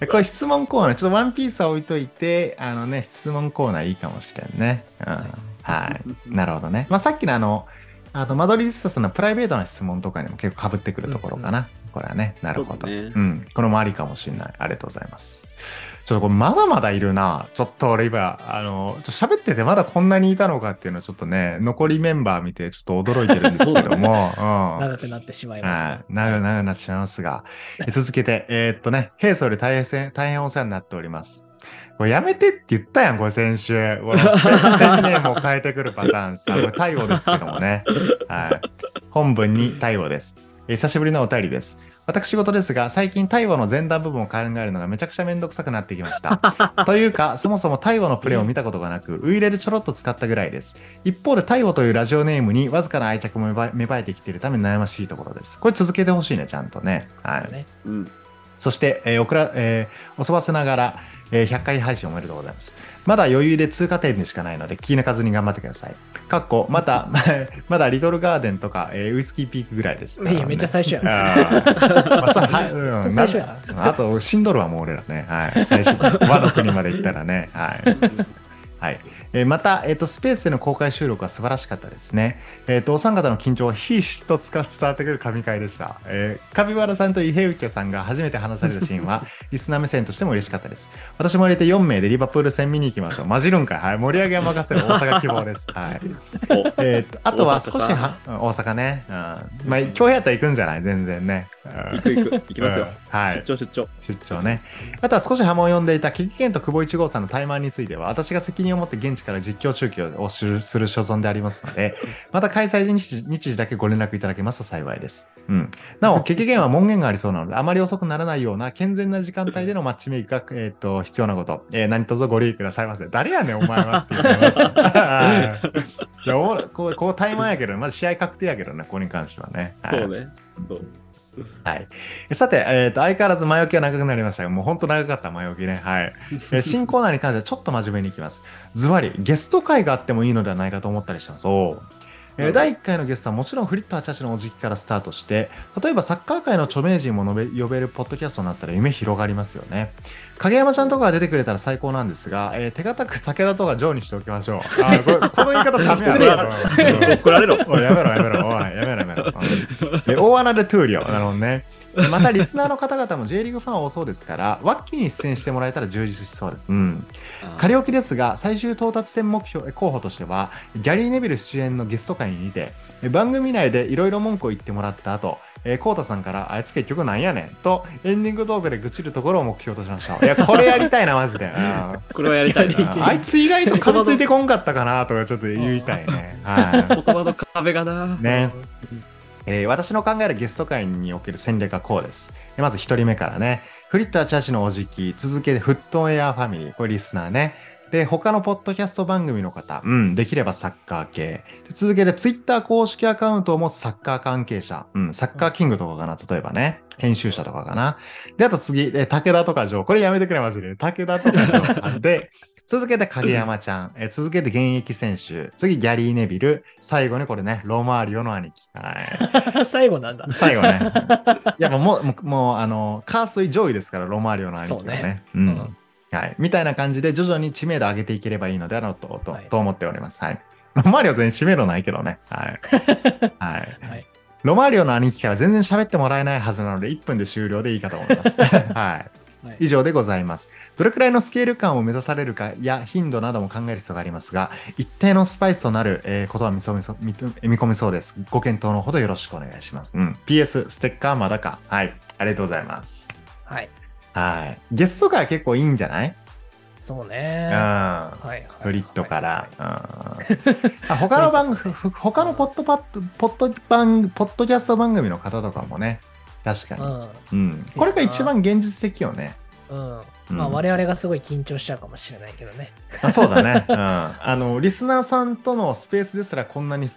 でこれ質問コーナー、ちょっとワンピースは置いといて、あのね、質問コーナーいいかもしれんね。うんはい。なるほどね。まあ、さっきのあの、あのマドリースタスのプライベートな質問とかにも結構被ってくるところかな。これはね。なるほど。そうだねうん。これもありかもしれない。ありがとうございます。ちょっとこれまだまだいるな。ちょっと俺今、あの、喋っててまだこんなにいたのかっていうのはちょっとね、残りメンバー見てちょっと驚いてるんですけども。うん。長くなってしまいますね。はい。長く長くなってしまいますが、え続けて、えーっとね、平素より大変、大変お世話になっております。これやめてって言ったやん、これ先週。このペンネを変えてくるパターンさ。これ対応ですけどもね。はい。本文に対応です。えー久しぶりのお便りです。私事ですが、最近対話の前段部分を考えるのがめちゃくちゃめんどくさくなってきました。というか、そもそも対話のプレイを見たことがなく、ウイレでちょろっと使ったぐらいです。一方で、太陽というラジオネームにわずかな愛着も芽生え芽生えてきているため悩ましいところです。これ続けてほしいね、ちゃんとね。はい。ねうん。そして、えーおくら、えーおそばせながら、えー100回配信おめでとうございます。まだ余裕で通過点でしかないので、気抜かずに頑張ってください。かっこ、また、まだリトルガーデンとか、えーウイスキーピークぐらいです。いや、めっちゃ最初や まあそうはいうん最初やなあと、死んどるわ、もう俺らね。はい。最初、和の国まで行ったらね。はい。はい。えーまた、えっ、と、スペースでの公開収録は素晴らしかったですね。えっ、と、お三方の緊張はひしとつか伝わってくる神回でした。えー、カピバラさんと伊平右京さんが初めて話されたシーンは、リスナー目線としても嬉しかったです。私も入れて4名でリバプール戦見に行きましょう。混じるんかい。はい。盛り上げは任せる大阪希望です。はい。おえーと、あとは少しは、うん大阪ね。うん。まあ、今日やったら行くんじゃない全然ね。うん行く行く。行きますよ。うんはい出。張出張。出張ね。あとは少し波紋を呼んでいた、キキケンと久保一号さんのタイマーについては、私が責任を持って現地から実況中継をするする所存でありますので、また開催日時だけご連絡いただけますと幸いです。うん。なお、キキケンは門限がありそうなので、あまり遅くならないような健全な時間帯でのマッチメイクが、えっ、と、必要なこと、えー何卒ご留意くださいませ。誰やねん、お前はって言ってました。おこう、こうタイマーやけど、まず試合確定やけどね、ここに関してはね。はいそうね。そう。はい。さて、えっ、と、相変わらず前置きは長くなりましたが、もう本当長かった前置きね。はい。えー 新コーナーに関してはちょっと真面目にいきます。ズバリ、ゲスト会があってもいいのではないかと思ったりしてます。おーえー第1回のゲストはもちろんフリット・アチャチのおじきからスタートして、例えばサッカー界の著名人も呼べるポッドキャストになったら夢広がりますよね。影山ちゃんとかが出てくれたら最高なんですが、えー手堅く武田とかジョーにしておきましょう。あーこれこの言い方ダメややろ。うん怒られろ。やめろやめろ、おいやめろやめろ。大穴でトゥーリオ。なるほどね。またリスナーの方々も J リーグファン多そうですから、ワッキーに出演してもらえたら充実しそうです。うん。仮置きですが、最終到達点目標候補としては、ギャリー・ネビル出演のゲスト会にて、え番組内でいろいろ文句を言ってもらった後、えー、コウタさんから、あいつ結局なんやねんと、エンディング動画で愚痴るところを目標としましょう。いや、これやりたいな、マジで。うんこれはやりたいな。あいつ意外と噛みついてこんかったかなとかちょっと言いたいね。はい。言葉の壁がな。ね。えー私の考えるゲスト会における戦略はこうです。でまず一人目からね、フリットアチャーチのおじき、続けてフットエアファミリー、これリスナーね。で、他のポッドキャスト番組の方、うん、できればサッカー系。で続けてツイッター公式アカウントを持つサッカー関係者、うん、サッカーキングとかかな、例えばね。編集者とかかな。で、あと次、えー武田とかジョー。これやめてくれ、マジで。武田とかジョー。で、続けて影山ちゃん、えー続けて現役選手、次ギャリー・ネビル、最後にこれね、ロマーリオの兄貴。はい。最後なんだ。最後ね。やっぱもう、もう、もうあの、カースト上位ですから、ロマーリオの兄貴はね。そうねうん。うんはい。みたいな感じで、徐々に知名度上げていければいいのではなと、と、はいと思っております。はい。ロマーリオ全然知名度ないけどね。はい。はい。はい。ロマーリオの兄貴から全然喋ってもらえないはずなので、1分で終了でいいかと思います。はい。はい以上でございます。どれくらいのスケール感を目指されるかや頻度なども考える必要がありますが、一定のスパイスとなる、えーことは見そ見そ見見込みそうです。ご検討のほどよろしくお願いします。うん。PS、ステッカーまだか。はい。ありがとうございます。はい。はい。ゲスト会結構いいんじゃない？そううん。ね。はいはい。フリットから。はいうんあ他の番組、ふ他のポッドパッド、ポッド番、ポッドキャスト番組の方とかもね、確かに。うん。これが一番現実的よね。うん。まあ、我々がすごい緊張しちゃうかもしれないけどね。あそうだね。うん。あの、リスナーさんとのスペースですらこんなに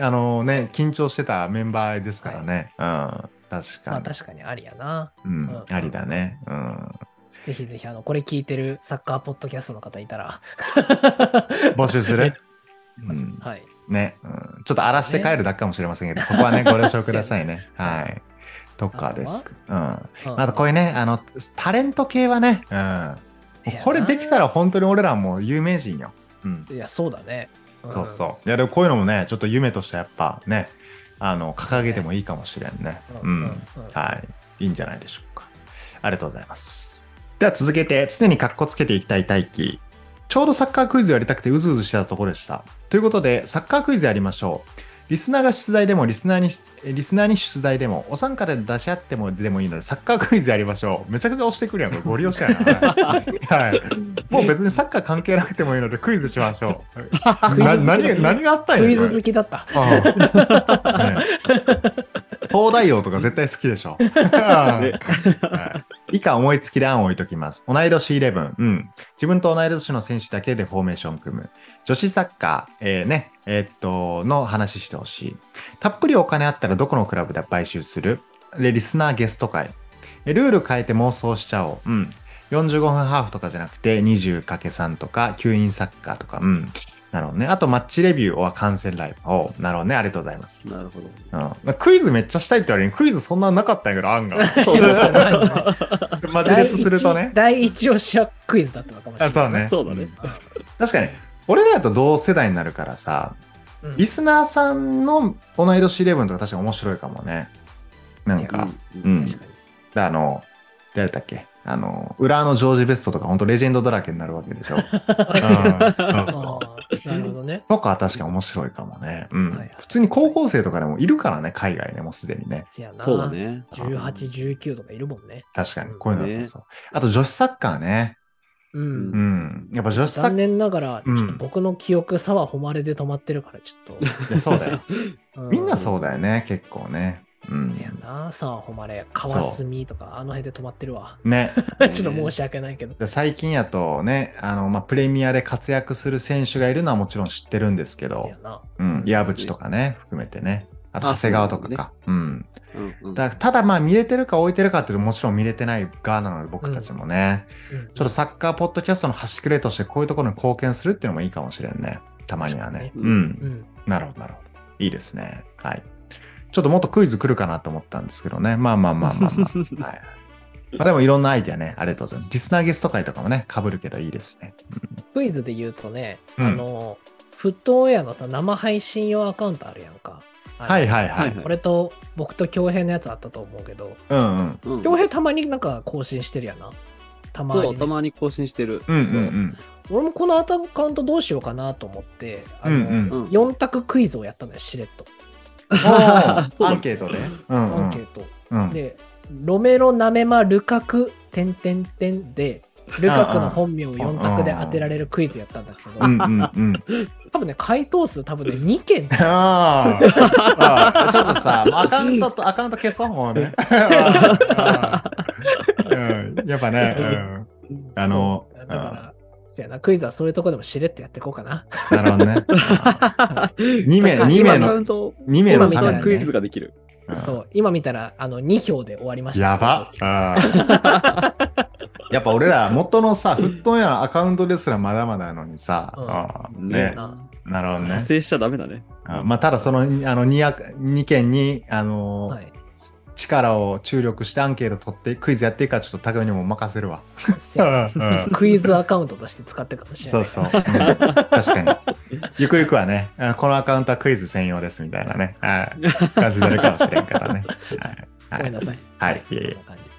あのね、緊張してたメンバーですからね。うん。確かまあ、に。確かにありやな。うんうん。ありだね。うん。ぜひぜひ、あの、これ聞いてるサッカーポッドキャストの方いたら。募集する？ね うん。はい。ね、うん。ちょっと荒らして帰るだけかもしれませんけど、そこはね、ご了承くださいねはい。とかです。うん。うんあとこういうね、あの、タレント系はね、うん。これできたら本当に俺らもう有名人よ。うん。いや、そうだね。んそうそう。いや、でもこういうのもね、ちょっと夢としてやっぱね、あの、掲げてもいいかもしれんね。ううんうんん。はい。いいんじゃないでしょうか。ありがとうございます。では続けて、常にカッコつけていきたい大輝。ちょうどサッカークイズやりたくてうずうずしてたところでした。ということで、サッカークイズやりましょう。リスナーが出題でも、リスナーに、えリスナーに出題でも、お参加で出し合ってもでもいいので、サッカークイズやりましょう。めちゃくちゃ押してくるやん。これご利用したやな。はい。もう別にサッカー関係なくてもいいので、クイズしましょう。な何何があったんやクイズ好きだった。ああね 東大王とか絶対好きでしょ。はい以下思いつきで案を置いときます。同い年11。うん。自分と同い年の選手だけでフォーメーション組む。女子サッカー、えーね、えーっと、の話してほしい。たっぷりお金あったらどこのクラブで買収する？で、リスナーゲスト会。ルール変えて妄想しちゃおう。うん。45分ハーフとかじゃなくて 20×3 とか9人サッカーとか。うん。なるほどね。あとマッチレビューは観戦ライブ。おなるほどね。ありがとうございます。なるほど。うんまあ、クイズめっちゃしたいって言われるクイズそんななかったんやけど、案が。そうですよね。マジレスするとね。第一押しはクイズだったのかもしれない。あそうね。そうだね。確かに。俺らだと同世代になるからさ、うんリスナーさんの同い年イレブンとか確かに面白いかもね。なんか、ううん。であの、誰だっけ？あの、裏のジョージベストとか本当レジェンドだらけになるわけでしょ。うん、そうなるほどね。とかは確かに面白いかもね。うん。普通に高校生とかでもいるからね、海外ね、もうすでにね。そうだ。ね。18、19とかいるもんね。確かにう、んこういうの良さそう。あと女子サッカーね。う。うんん。やっぱ女子サッカ残念ながら、ちうんょっと僕の記憶、差は誉れで止まってるから、ちょっーいやそうだよ。と。みんなそううだよね、結構ね。うんやな。差は誉れ、川澄とか、あの辺で止まってるわ。ね。ちょっと申し訳ないけど。で最近やとね、あの、まあ、プレミアで活躍する選手がいるのはもちろん知ってるんですけど。うん、岩渕とかね、含めてね。あと、あ長谷川とかか。うん。うんうんだただまあ見れてるか置いてるかっていうともちろん見れてない側なので僕たちもね、うんちょっとサッカーポッドキャストの端くれとしてこういうところに貢献するっていうのもいいかもしれんね。たまにはね。うん。うん。なるほど、なるほど。いいですね。はい。ちょっともっとクイズ来るかなと思ったんですけどね。まあまあまあまあまあ。はい。まあでもいろんなアイディアね、ありがとうございます。リスナーゲスト会とかもね、被るけどいいですね。クイズで言うとね、うんあの、フットオンエアのさ、生配信用アカウントあるやんか。はいはいははいい。俺と僕と恭平のやつあったと思うけど、うんうん。うん恭平たまになんか更新してるやな。たまにね、そう、たまに更新してる。うんうんうん。俺もこのアカウントどうしようかなと思って、あの、うんうんうん4択クイズをやったのよ、しれっと。アンケートで。アンケート。うん。で、ロメロ、ナメマ、ルカク、てんてんてんで、ルカクの本名を4択で当てられるクイズやったんだけど。多分ね、回答数多分ね、2件あーあー。ちょっとさ、アカウントと、アカウント消そうもうね。うんやっぱね、うん。あのだから、そやな、クイズはそういうとこでもしれっとやっていこうかな。なるほどね。2名、なんか2名の、ント、2名のためにねクイズができる。うんそう、今見たら、あの、2票で終わりました。やば。うん やっぱ俺ら元のさ、フットンやのアカウントですらまだまだなのにさ、うんうんねね、ななるほどね派。生しちゃダメだね。あまあ、ただその、あの2ア、二件に、あのーはい。力を注力してアンケート取ってクイズやっていいからちょっと匠にも任せるわ。クイズアカウントとして使ってるかもしれない。そうそう。うん確かに。ゆくゆくはね、あこのアカウントはクイズ専用ですみたいなね、はい、感じになるかもしれんからね。はい。はいごめんなさい。はいそん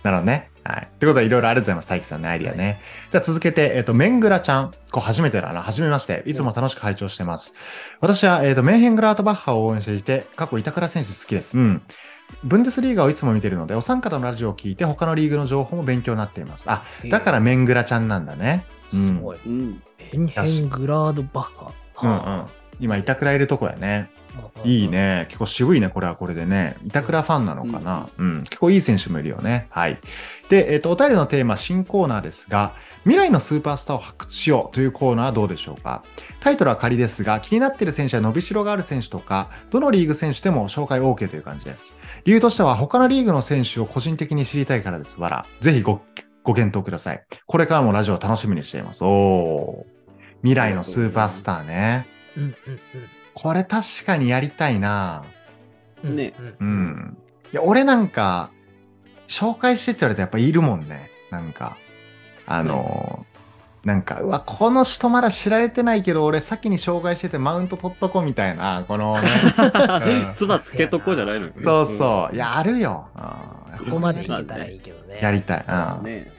なるほどね。はい。ということで、いろいろありがとうございます。大輝さんのアイディアね。じゃあ続けて、えっ、と、メングラちゃん。こう、初めてだな。初めまして。いつも楽しく拝聴してます。私は、えっ、と、メンヘングラートバッハを応援していて、過去板倉選手好きです。うん。ブンデスリーガをいつも見てるので、お三方のラジオを聞いて、他のリーグの情報も勉強になっています。あ、だからメングラちゃんなんだね。うん。すごい。うん。ヘンヘングラードバッハ。うんうん。今、板倉いるとこやね。いい。ね。結構渋いね、これはこれでね。板倉ファンなのかな。うん。結構いい選手もいるよね。はい。で、えっ、と、お便りのテーマ、新コーナーですが、未来のスーパースターを発掘しようというコーナーはどうでしょうか？タイトルは仮ですが、気になっている選手や伸びしろがある選手とか、どのリーグ選手でも紹介 OK という感じです。理由としては、他のリーグの選手を個人的に知りたいからです。わら。ぜひご、ご検討ください。これからもラジオを楽しみにしています。おー。未来のスーパースターね。うんうんこれ確かにやりたいなうん。ねうんううん。ん。いや、俺なんか、紹介してって言われてやっぱいるもんね。なんか、あのーなんか、うわ、この人まだ知られてないけど、俺先に紹介しててマウント取っとこうみたいな、このね。うんつばつけとこうじゃないのよ。そうそう。いや、あるよ。うんそこまでいけたらいいけどね。やりたい。うん。ね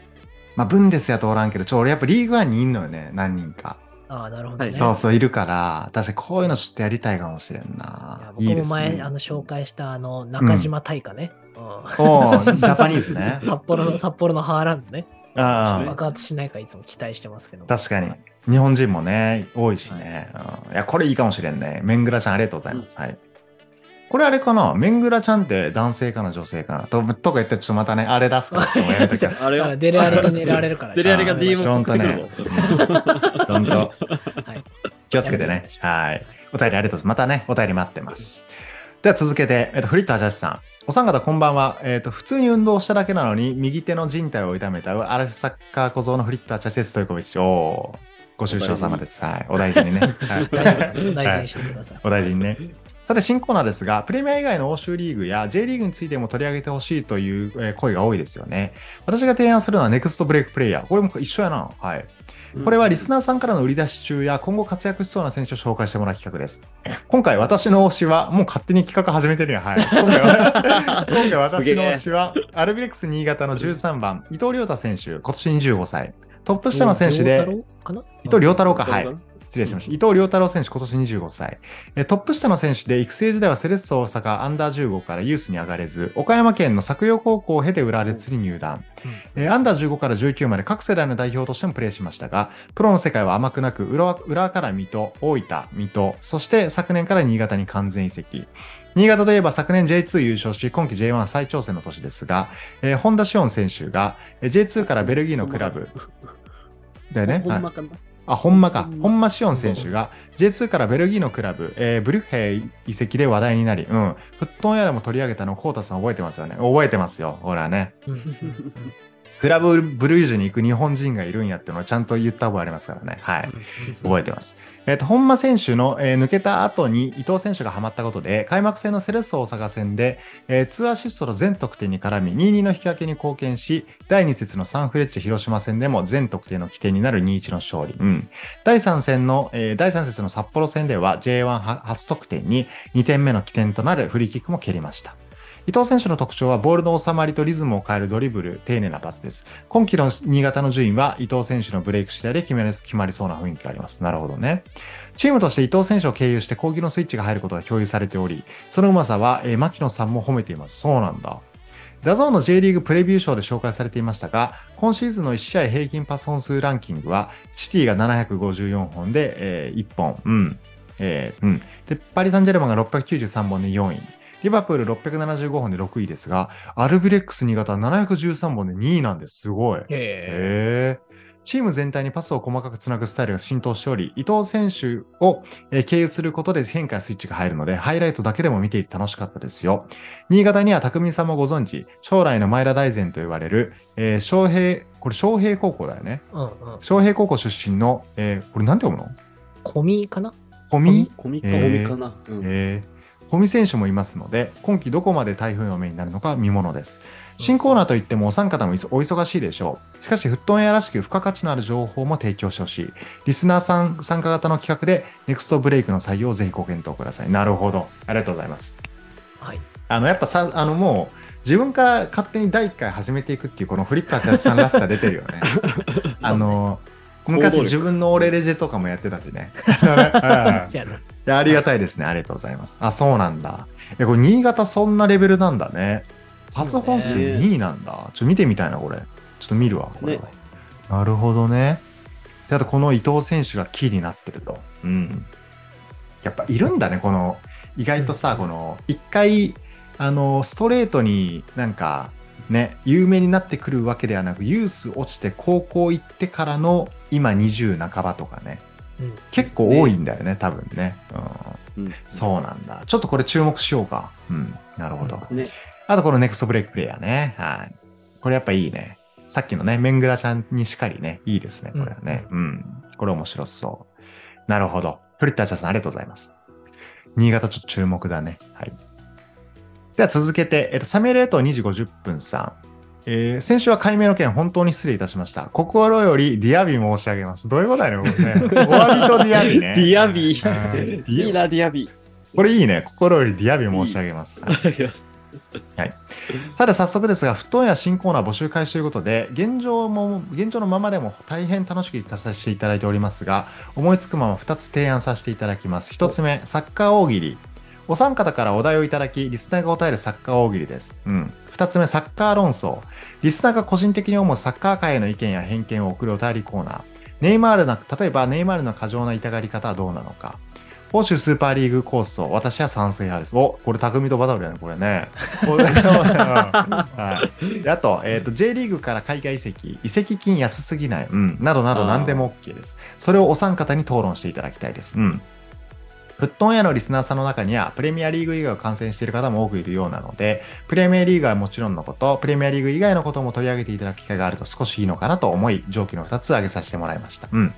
まあ、ブンデスやとおらんけど、ちょ、俺やっぱリーグワンにいんのよね、何人か。ああ、なるほどね。はいそうそう、いるから、確かにこういうのちょっとやりたいかもしれんいやな。僕いいですも前、ね。あの、紹介した、あの、中島大花ね。うんおージャパニーズね。札幌の、札幌のハーランドね。ああ爆発しないかいつも期待してますけど。確かに。日本人もね、多いしね。うんいや、これいいかもしれんね。メングラちゃんありがとうございます。はい。これあれかな？メングラちゃんって男性かな？女性かなととか言ってちょっとまたね、あれ出すからちょっとやめときます。あれはデレアレに狙われるから。デレアレが DM ほんとね。ほんと。はい気をつけてね。はい。お便りありがとうございます。またね、お便り待ってます。では続けて、えっと、フリットアジャシさん。お三方こんばんは。えっと、普通に運動しただけなのに、右手の靭帯を痛めたアルフサッカー小僧のフリットアジャシです。トイコビッチ。おーご愁傷様です。はい。お大事にね。はい大事にしてください。お大事にね。さて、新コーナーですが、プレミア以外の欧州リーグや J リーグについても取り上げてほしいというえー声が多いですよね。私が提案するのはネクストブレイクプレイヤー。これも一緒やな。はい。これはリスナーさんからの売り出し中や今後活躍しそうな選手を紹介してもらう企画です。今回私の推しは、もう勝手に企画始めてるやん。はい。今回は、今回私の推しは、アルビレックス新潟の13番、伊藤亮太選手、今年25歳。トップ下の選手で、伊藤亮太郎か、はい。失礼しました。伊藤亮太郎選手、今年25歳。えートップ下の選手で、育成時代はセレッソ大阪アンダー15からユースに上がれず、岡山県の作陽高校を経て浦和レッズに入団。えーアンダー15から19まで各世代の代表としてもプレーしましたが、プロの世界は甘くなく、浦和から水戸、大分、水戸、そして昨年から新潟に完全移籍。新潟といえば昨年 J2 優勝し、今季 J1 再挑戦の年ですが、えー本田志音選手がえー J2 からベルギーのクラブ、だよね。はい。あ、ほんまかほん。まシオン選手が J2 からベルギーのクラブ、えーブリュッヘイ移籍で話題になり、うん。フットンエアでも取り上げたの、コータさん覚えてますよね。覚えてますよ。ほらね。クラブブルージュに行く日本人がいるんやっていうのをちゃんと言った覚えありますからね。はい。覚えてます。えっ、と、本間選手の、えー抜けた後に伊藤選手がハマったことで、開幕戦のセレッソ大阪戦で、えー、2アシストの全得点に絡み、2-2の引き分けに貢献し、第2節のサンフレッチェ広島戦でも全得点の起点になる2-1の勝利。うん。第3戦の、えー第3節の札幌戦では J1 初得点に2点目の起点となるフリーキックも蹴りました。伊藤選手の特徴はボールの収まりとリズムを変えるドリブル、丁寧なパスです。今季の新潟の順位は伊藤選手のブレイク次第で決まり決まりそうな雰囲気があります。なるほどね。チームとして伊藤選手を経由して攻撃のスイッチが入ることが共有されており、そのうまさは、えー牧野さんも褒めています。そうなんだ。ダゾーンの J リーグプレビューショーで紹介されていましたが、今シーズンの1試合平均パス本数ランキングは、シティが754本で、えー1本、うん。えーうん。で、パリ・サンジェルマンが693本で4位。リバプール675本で6位ですが、アルビレックス新潟は713本で2位なんです。すごい。へえ。チーム全体にパスを細かくつなぐスタイルが浸透しており、伊藤選手をえー経由することで変化やスイッチが入るので、ハイライトだけでも見ていて楽しかったですよ。新潟には匠さんもご存知、将来の前田大然と言われる、えー、昌平、これ昌平高校だよね。うんうん。昌平高校出身の、えーこれなんて読むの？コミかな？小見？コミかかな。うんえー、小見選手もいますので、今季どこまで台風の目になるのか見ものです。新コーナーといってもお三方もお忙しいでしょう。しかし、フットオンエアらしく付加価値のある情報も提供してほしい。リスナーさん参加型の企画で、ネクストブレイクの採用をぜひご検討ください。なるほど。ありがとうございます。はい。あの、やっぱさ、あのもう、自分から勝手に第1回始めていくっていう、このフリッカーキャスさんらしさ出てるよね。あの、昔自分のオレレジェとかもやってたしね。やありがたいですね。ありがとうございます。あ、そうなんだ。え、これ、新潟そんなレベルなんだね。パス本数そうね2位なんだ。ちょっと見てみたいな、これ。ちょっと見るわ、これは。ねなるほどね。で、あと、この伊藤選手がキーになってると。うん。やっぱいるんだね、この、意外とさ、この、一回、あの、ストレートになんか、ね、有名になってくるわけではなく、ユース落ちて高校行ってからの、今20半ばとかね。うん。結構多いんだよね、多分ね。うん。うんそうなんだ。ちょっとこれ注目しようか。うん。なるほど。ね。あとこのネクストブレイクプレイヤーね。はい。これやっぱいいね。さっきのね、メングラちゃんにしかりね、いいですね、これはね。うん。これ面白そう。なるほど。フリッターチャーさんありがとうございます。新潟ちょっと注目だね。はい。では続けて、えっと、サメレート2時50分さん。えー先週は改名の件本当に失礼いたしました。心よりディアビ申し上げます。どういうことだよね、これね。お詫びとディアビね。ディアビいいな、ディアビ。これいいね。心よりディアビ申し上げます。はいありがとうさて早速ですが、フットオンエア新コーナー募集開始ということで、現状も、現状のままでも大変楽しく聞かさせていただいておりますが、思いつくまま2つ提案させていただきます。1つ目、サッカー大喜利。お三方からお題をいただき、リスナーが答えるサッカー大喜利です。うん。2つ目、サッカー論争。リスナーが個人的に思うサッカー界への意見や偏見を送るお便りコーナー。ネイマールな、例えばネイマールの過剰な痛がり方はどうなのか。欧州スーパーリーグ構想、私は賛成派です。お、これ匠とバトルだね、これね。はい。であと、えっ、と、J リーグから海外移籍、移籍金安すぎない、うん、などなど何でも OK です。それをお三方に討論していただきたいです。うん。フットオンエアのリスナーさんの中には、プレミアリーグ以外を観戦している方も多くいるようなので、プレミアリーグはもちろんのこと、プレミアリーグ以外のことも取り上げていただく機会があると少しいいのかなと思い、上記の2つ挙げさせてもらいました。うん。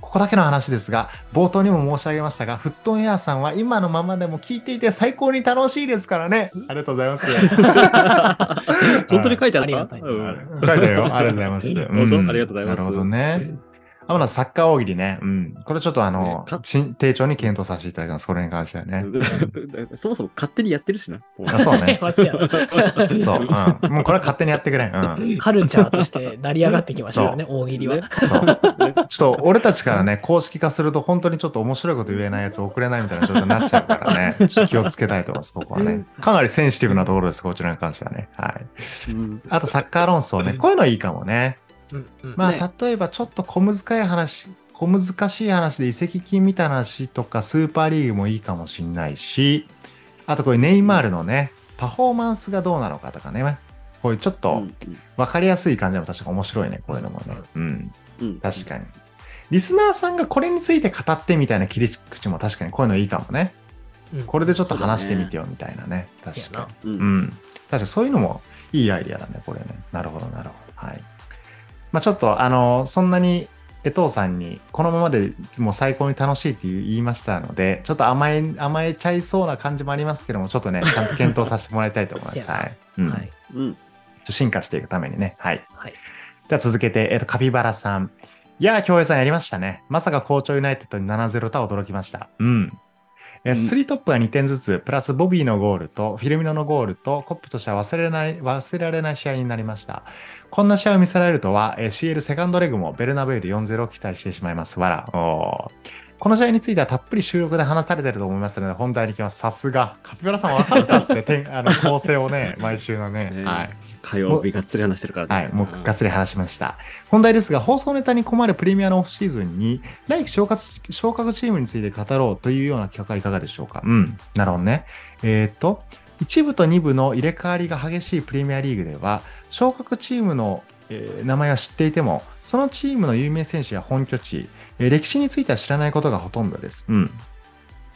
ここだけの話ですが、冒頭にも申し上げましたが、フットオンエアさんは今のままでも聞いていて最高に楽しいですからね。ありがとうございます。本当に書いてあった？ありがたい書いてあるよ。ありがとうございます。本当うんありがとうございます なるほどね。あ、まだサッカー大喜利ね。うん。これちょっとあのね丁重に検討させていただきます。これに関してはね。そもそも勝手にやってるしな。あそうね そう。うん。もうこれは勝手にやってくれ。うん。カルチャーとして成り上がってきましたよね、大喜利は。ねそう。ちょっと俺たちからね、公式化すると本当にちょっと面白いこと言えないやつ送れないみたいな状態になっちゃうからね。ちょっと気をつけたいと思います、ここはね。かなりセンシティブなところです、こちらに関してはね。はい。うんあとサッカー論争ね。こういうのいいかもね。うんうんまあ、ね例えばちょっと小難しい話、小難しい話で移籍金みたいな話とか、スーパーリーグもいいかもしんないし、あとこれネイマールのね、パフォーマンスがどうなのかとかね。こういうちょっとうん分かりやすい感じでも確か面白いね、こういうのもね。うん。うん確かに。リスナーさんがこれについて語ってみたいな切り口も確かにこういうのいいかもね。うんこれでちょっと話してみてよみたいなね。確かに。ううんん。確かにそういうのもいいアイディアだね、これね。なるほど、なるほど。はい。まあちょっと、あの、そんなに、江藤さんに、このままでもう最高に楽しいって言いましたので、ちょっと甘え、甘えちゃいそうな感じもありますけども、ちょっとね、ちゃんと検討させてもらいたいと思います。はい。うん。はい。うん。ちょっと進化していくためにね。はい。はい。では続けて、えっ、と、カピバラさん。いやー、京平さんやりましたね。まさか校長ユナイテッドに7-0とは驚きました。うん。えー、うんスリートップが2点ずつ、プラスボビーのゴールと、フィルミノのゴールと、コップとしては忘れられない、忘れられない試合になりました。こんな試合を見せられるとは、えー CL セカンドレグもベルナベウで4-0を期待してしまいます。わら。おーこの試合についてはたっぷり収録で話されてると思いますので、本題に行きます。さすが。カピバラさん分かってますね。点あの構成をね、毎週のね。ねはい。火曜日がっつり話してるからね。はい、もうがっつり話しました。本題ですが、放送ネタに困るプレミアのオフシーズンに、来季昇格昇格チームについて語ろうというような企画はいかがでしょうか？うん、なるほどね。えーっと、1部と2部の入れ替わりが激しいプレミアリーグでは、昇格チームの、えー名前は知っていても、そのチームの有名選手や本拠地、えー歴史については知らないことがほとんどです。うん。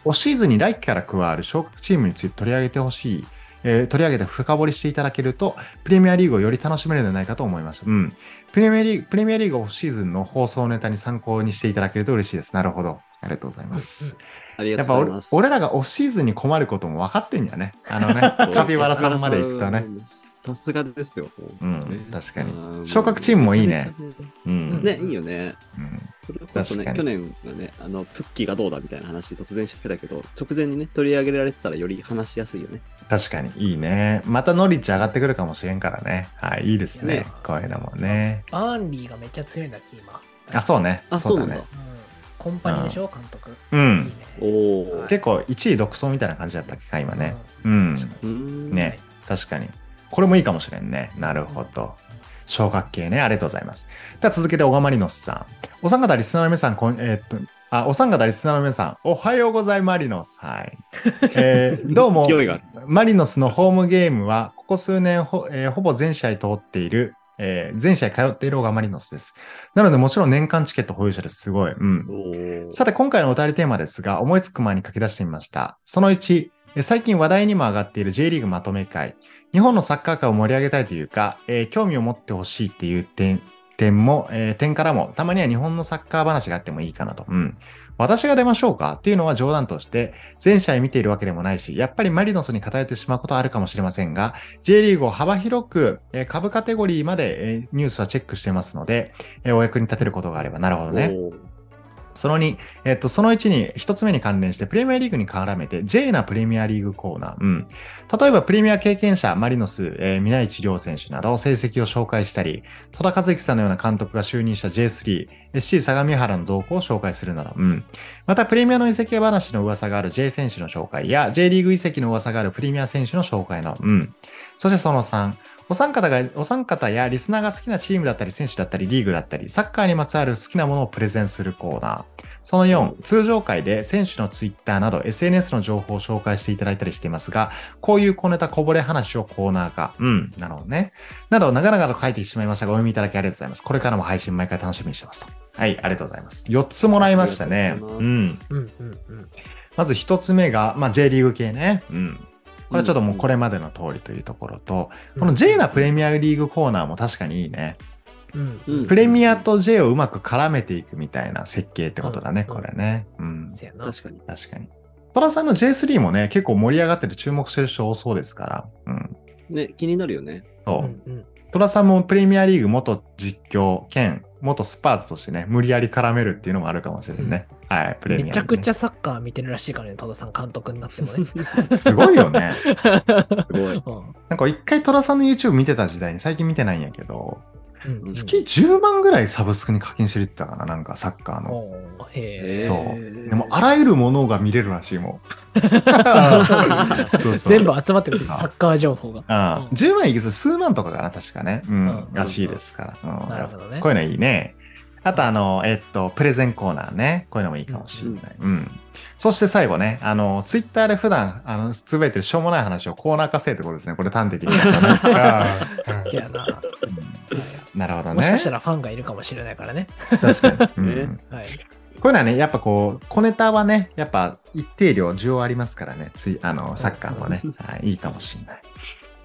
オフシーズンに来季から加わる昇格チームについて取り上げてほしい、えー取り上げて深掘りしていただけると、プレミアリーグをより楽しめるのではないかと思いました。うん。プレミアリーグ、プレミアリーグオフシーズンの放送ネタに参考にしていただけると嬉しいです。なるほど。ありがとうございます。ありがとうございます。俺らがオフシーズンに困ることも分かってんやね。あのね、カピバラさんまで行くとね。。さすがですよ。うん確かにうん昇格チームもいいね。うん。ね、いいよね。うんそれこそね、確か去年がね、あの、プッキーがどうだみたいな話突然してたけど、直前にね、取り上げられてたらより話しやすいよね。確かに、いいね。またノリッチ上がってくるかもしれんからね。はい、いいですねね。こういうのもね。バーンリーがめっちゃ強いんだっけ、今。あ、そうね。あ、そだねそうだ。。うん。コンパニーでしょ、監督。うん。ね。おお。結構1位独走みたいな感じだったっけか、今ね。うんね、確かに。これもいいかもしれんね。なるほど。小学系ね。ありがとうございます。では続けて、小川マリノスさん。お三方リスナーの皆さん、こんえーっと、あ、お三方リスナーの皆さん、おはようございマリノス。はい。えー どうもマリノスのホームゲームは、ここ数年ほ,、えーほぼ全試合通っている、えー全試合通っている小川マリノスです。なので、もちろん年間チケット保有者です。すごい。うん。さて、今回のお便りテーマですが、思いつく前に書き出してみました。その1、え最近話題にも上がっている J リーグまとめ会。日本のサッカー界を盛り上げたいというか、えー興味を持ってほしいっていう点、点も、えー点からも、たまには日本のサッカー話があってもいいかなと。うん。私が出ましょうか？っていうのは冗談として、全試合見ているわけでもないし、やっぱりマリノスに偏ってしまうことはあるかもしれませんが、J リーグを幅広く、えー株カテゴリーまで、えーニュースはチェックしてますので、えーお役に立てることがあれば、なるほどね。その2、えっと、その1に、一つ目に関連して、プレミアリーグに絡めて、J なプレミアリーグコーナー。うん。例えば、プレミア経験者、マリノス、えー、皆市亮選手など、成績を紹介したり、戸田和樹さんのような監督が就任した J3、SC 相模原の動向を紹介するなど、うん。また、プレミアの移籍話の噂がある J 選手の紹介や、J リーグ移籍の噂があるプレミア選手の紹介の、うん。そしてその3、お三方が、お三方やリスナーが好きなチームだったり、選手だったり、リーグだったり、サッカーにまつわる好きなものをプレゼンするコーナー。その4、通常回で選手のツイッターなど SNS の情報を紹介していただいたりしていますが、こういう小ネタこぼれ話をコーナー化。うん、なるほどね。など、長々と書いてしまいましたが、お読みいただきありがとうございます。これからも配信毎回楽しみにしてますと。はい、ありがとうございます。4つもらいましたね。う。ん。うんうんうん。まず1つ目が、まあ、J リーグ系ね。うん。これはちょっともうこれ。れまでの通りというところと、この J なプレミアリーグコーナーも確かにいいね。うんうんプレミアと J をうまく絡めていくみたいな設計ってことだね、うんこれね。うん。確かに。確かに。トラさんの J3 もね、結構盛り上がってて注目してる人多そうですから。うん。ね、気になるよね。そう。うんうんトラさんもプレミアリーグ元実況兼元スパーズとしてね、無理やり絡めるっていうのもあるかもしれないね。はい、プレミア、ね。めちゃくちゃサッカー見てるらしいからね、戸田さん監督になってもね。すごいよね。すごい。うんなんか一回トラさんの YouTube 見てた時代に最近見てないんやけど、うんうん月10万ぐらいサブスクに課金してるって言ったかな、なんかサッカーの。へえ。そうでもあらゆるものが見れるらしいもん。そうそう全部集まってくる、サッカー情報が。ああうん10万いくつ数万とかかな、確かね。うん。うんらしいですから。うんなるほどねこういうのいいね。あと、あの、えっと、プレゼンコーナーね。こういうのもいいかもしれない。うん。そして最後ね、あの、ツイッターで普段、あの、つぶやいてるしょうもない話をコーナー化せってことですね。これ端的に な。なるほどね。もしかしたらファンがいるかもしれないからね。確かに。うんねはい。こういうのはね、やっぱこう、小ネタはね、やっぱ一定量需要ありますからね、つい、あの、サッカーもね、はい、いいかもしれない。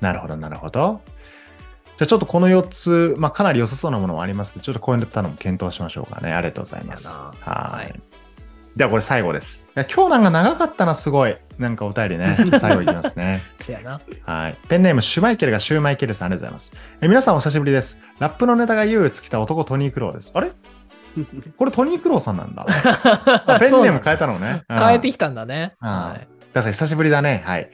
なるほど、なるほど。じゃあちょっとこの4つ、まあかなり良さそうなものもありますけど、ちょっとこういったのも検討しましょうかね。ありがとうございます。はいはいではこれ最後です。いや今日なんか長かったな、すごい。なんかお便りね。最後いきますね。せやな。はい。ペンネーム、シュマイケルがシューマイケルさん、ありがとうございます。え皆さんお久しぶりです。ラップのネタが唯一来た男トニー・クローです。あれ？これトニー・クローさんなんだ。あペンネーム変えたのね。うん変えてきたんだね。うんはい確かに久しぶりだね。はい。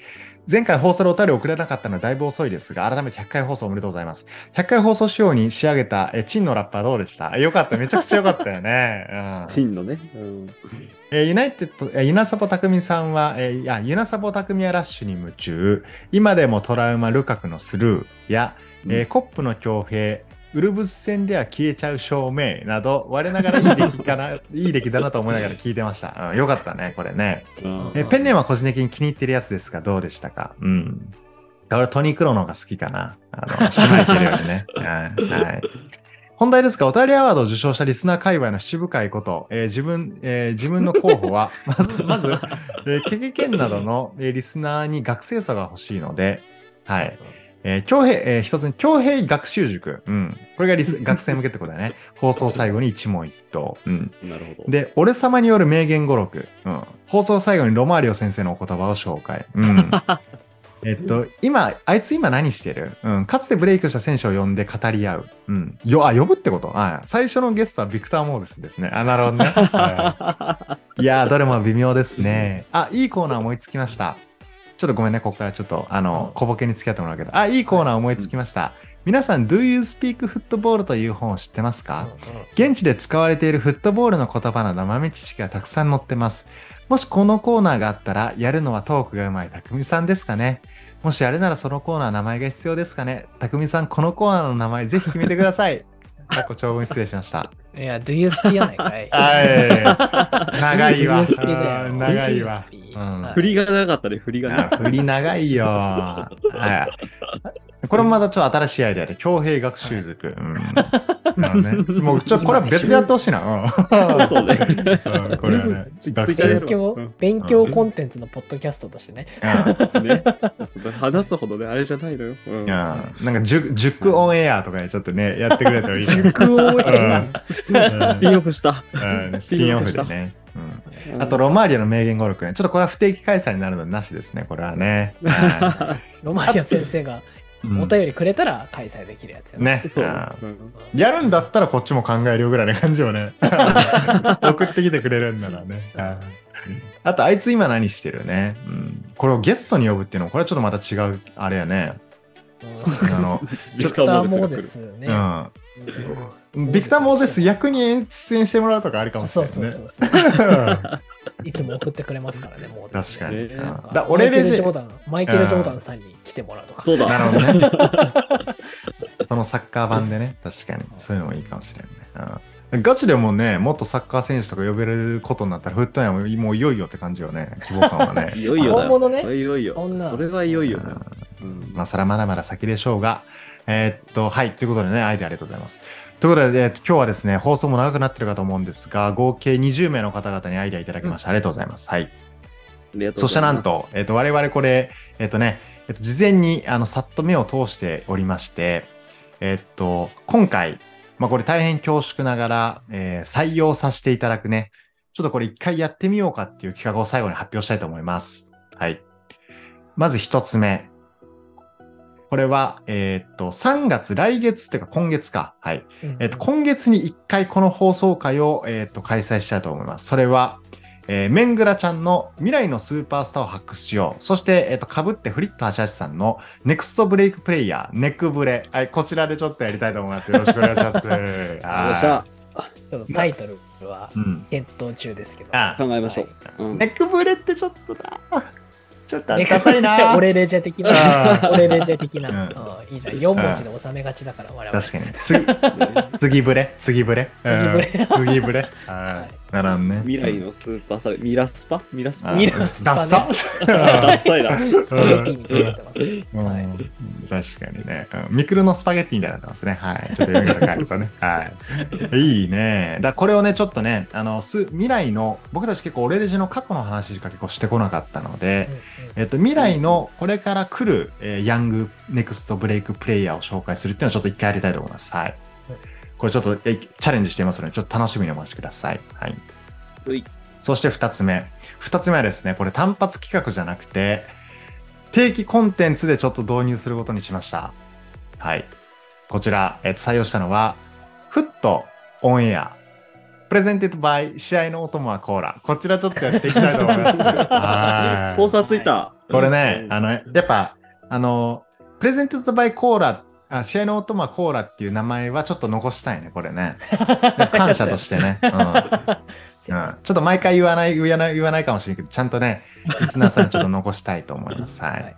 前回放送でお便り送れなかったのでだいぶ遅いですが、改めて100回放送おめでとうございます。100回放送仕様に仕上げたえチンのラッパーどうでした？えよかった。めちゃくちゃよかったよね。うん。真のね。うん。えーユナイテッド、えーユナサポタクミさんは、えーいや、ユナサポタクミはラッシュに夢中、今でもトラウマルカクのスルーや、えーコップの強兵、ウルブス戦では消えちゃう照明など、我ながらいい出来かな、いい出来だなと思いながら聞いてました。うん、よかったね、これね。うんえーペンネームは個人的に気に入ってるやつですが、どうでしたか？うん。俺、トニー・クロの方が好きかな。あの、シマイケルよりね。はい。はい本題ですが、お便りアワードを受賞したリスナー界隈の七深いこと、えー自分、えー自分の候補は、まず、まず、えー、ケケケンなどの、えーリスナーに学生さが欲しいので、はい。えー、強兵、えー一つに、強兵学習塾。うん。これがリス 学生向けってことだね。放送最後に一問一答。うん。なるほど。で、俺様による名言語録。うん。放送最後にロマーリオ先生のお言葉を紹介。うん。えっと、今、あいつ今何してる？うん。かつてブレイクした選手を呼んで語り合う。うん。よ、あ、呼ぶってこと？あ最初のゲストはビクター・モーゼスですね。あ、なるほどね。はいいやー、どれも微妙ですね。あ、いいコーナー思いつきました。ちょっとごめんね、ここからちょっと、あの、小ボケに付き合ってもらうけど。あ、いいコーナー思いつきました。皆さん、Do You Speak Football という本を知ってますか？現地で使われているフットボールの言葉など豆知識がたくさん載ってます。もしこのコーナーがあったら、やるのはトークがうまい匠さんですかね？もしやるならそのコーナー名前が必要ですかね？匠さん、このコーナーの名前ぜひ決めてください。かっこ長文失礼しました。いや、Do you 好きやないかい。はい。長いわ。Do you 好きだようん長いわ Do you 好。きうんはい振りがなかったね、振りが振り長いよ。はい。これもまたちょっと新しいアイデアで、強兵学習塾。うん。なるほどね、もうちょっとこれは別でやってほしいな。うん。そうね。うんこれはね。勉強うん、勉強コンテンツのポッドキャストとしてね。うんね。話すほどね、あれじゃないのよ。うんいやなんか塾、塾オンエアとかでちょっとね、やってくれたらいいね。塾をやうんスピンオフした。うんスピンオフでね。うんあと、ロマーリアの名言語録ね。ちょっとこれは不定期開催になるのでなしですね、これはね。はロマリア先生がいうんお便りくれたら開催できるやつやね。そう。やるんだったらこっちも考えるよぐらいな感じをね。送ってきてくれるんならね。はいあと、あいつ今何してるね。うん。これをゲストに呼ぶっていうのも、これはちょっとまた違う、あれやね。あの、ビクター・ー・モモーーゼスね。うん。ビクター・モーゼス逆に出演してもらうとかありかもしれないね。そうそうそう。いつも送ってくれますからね、モーゼス。確かに。だ俺レジマイケル・ジョーダン、マイケル・ジョーダンさんに来てもらうとか。そうだ。なるほどね。そのサッカー版でね、確かに。そういうのもいいかもしれんね。うん、ガチでもね、もっとサッカー選手とか呼べることになったら、フットンやももういよいよって感じよね。希望感はね。いよいよ。本物ねそれいよいよ。そんなそれはいよいよだよ。うんまあ、それはまだまだ先でしょうが。えーっと、はい。ということでね、アイデアありがとうございます。ということで、えーっと今日はですね、放送も長くなってるかと思うんですが、合計20名の方々にアイデアいただきました。ありがとうございます。はい。そしてなんと、えっ、と、我々これ、えっ、とね、えっ、と、事前に、あの、さっと目を通しておりまして、えっ、と、今回、まあ、これ大変恐縮ながら、えー採用させていただくね、ちょっとこれ一回やってみようかっていう企画を最後に発表したいと思います。はい。まず一つ目。これは、えっ、と、3月、来月っていうか今月か。はい。うんえっと、今月に一回この放送会を、えっと、開催したいと思います。それは、えー、メングラちゃんの未来のスーパースターを発掘しよう。そして、えっと、被ってフリット88さんのネクストブレイクプレイヤー、ネックブレ。はい、こちらでちょっとやりたいと思います。よろしくお願いします。よっしゃ。タイトルはうん。検討中ですけど。あ考えましょう。うんネックブレってちょっとな。ちょっとダサいな。俺レジェ的なあ。俺レジェ的な。いいじゃん。4文字で収めがちだから、我々。確かに。次、次ブレ？次ブレ？次ブレうん次ブレ？は はい。ならんね。未来のスーパーサラミラスパ？ミラスパ？あミラスパねダッサ？ダッサいな。スパゲッティみたいになってます。うんはい確かにね、うんミクルのスパゲッティみたいになってますね。はい。ちょっと読み方変えるとね。はい。いいね。だこれをね、ちょっとね、あの、す未来の、僕たち結構オレレジの過去の話しか結構してこなかったので、えっと、未来のこれから来る、えーヤングネクストブレイクプレイヤーを紹介するっていうのをちょっと一回やりたいと思います。はいうん。これちょっとえチャレンジしていますので、ちょっと楽しみにお待ちください。はい。ういそして二つ目。二つ目はですね、これ単発企画じゃなくて、定期コンテンツでちょっと導入することにしました。はい。こちら、えっと、採用したのは、フットオンエア。 presented by 試合のお供はコーラ。こちらちょっとやっていきたいと思います。はいスポンサーついた。これね、うんあの、やっぱ、あの、プレゼンテッドバイコーラ、あ試合のお供はコーラっていう名前はちょっと残したいね、これね。感謝としてね。うんうん、ちょっと毎回言わない、言わない、言わないかもしれないけど、ちゃんとね、リスナーさんにちょっと残したいと思います。はい。はい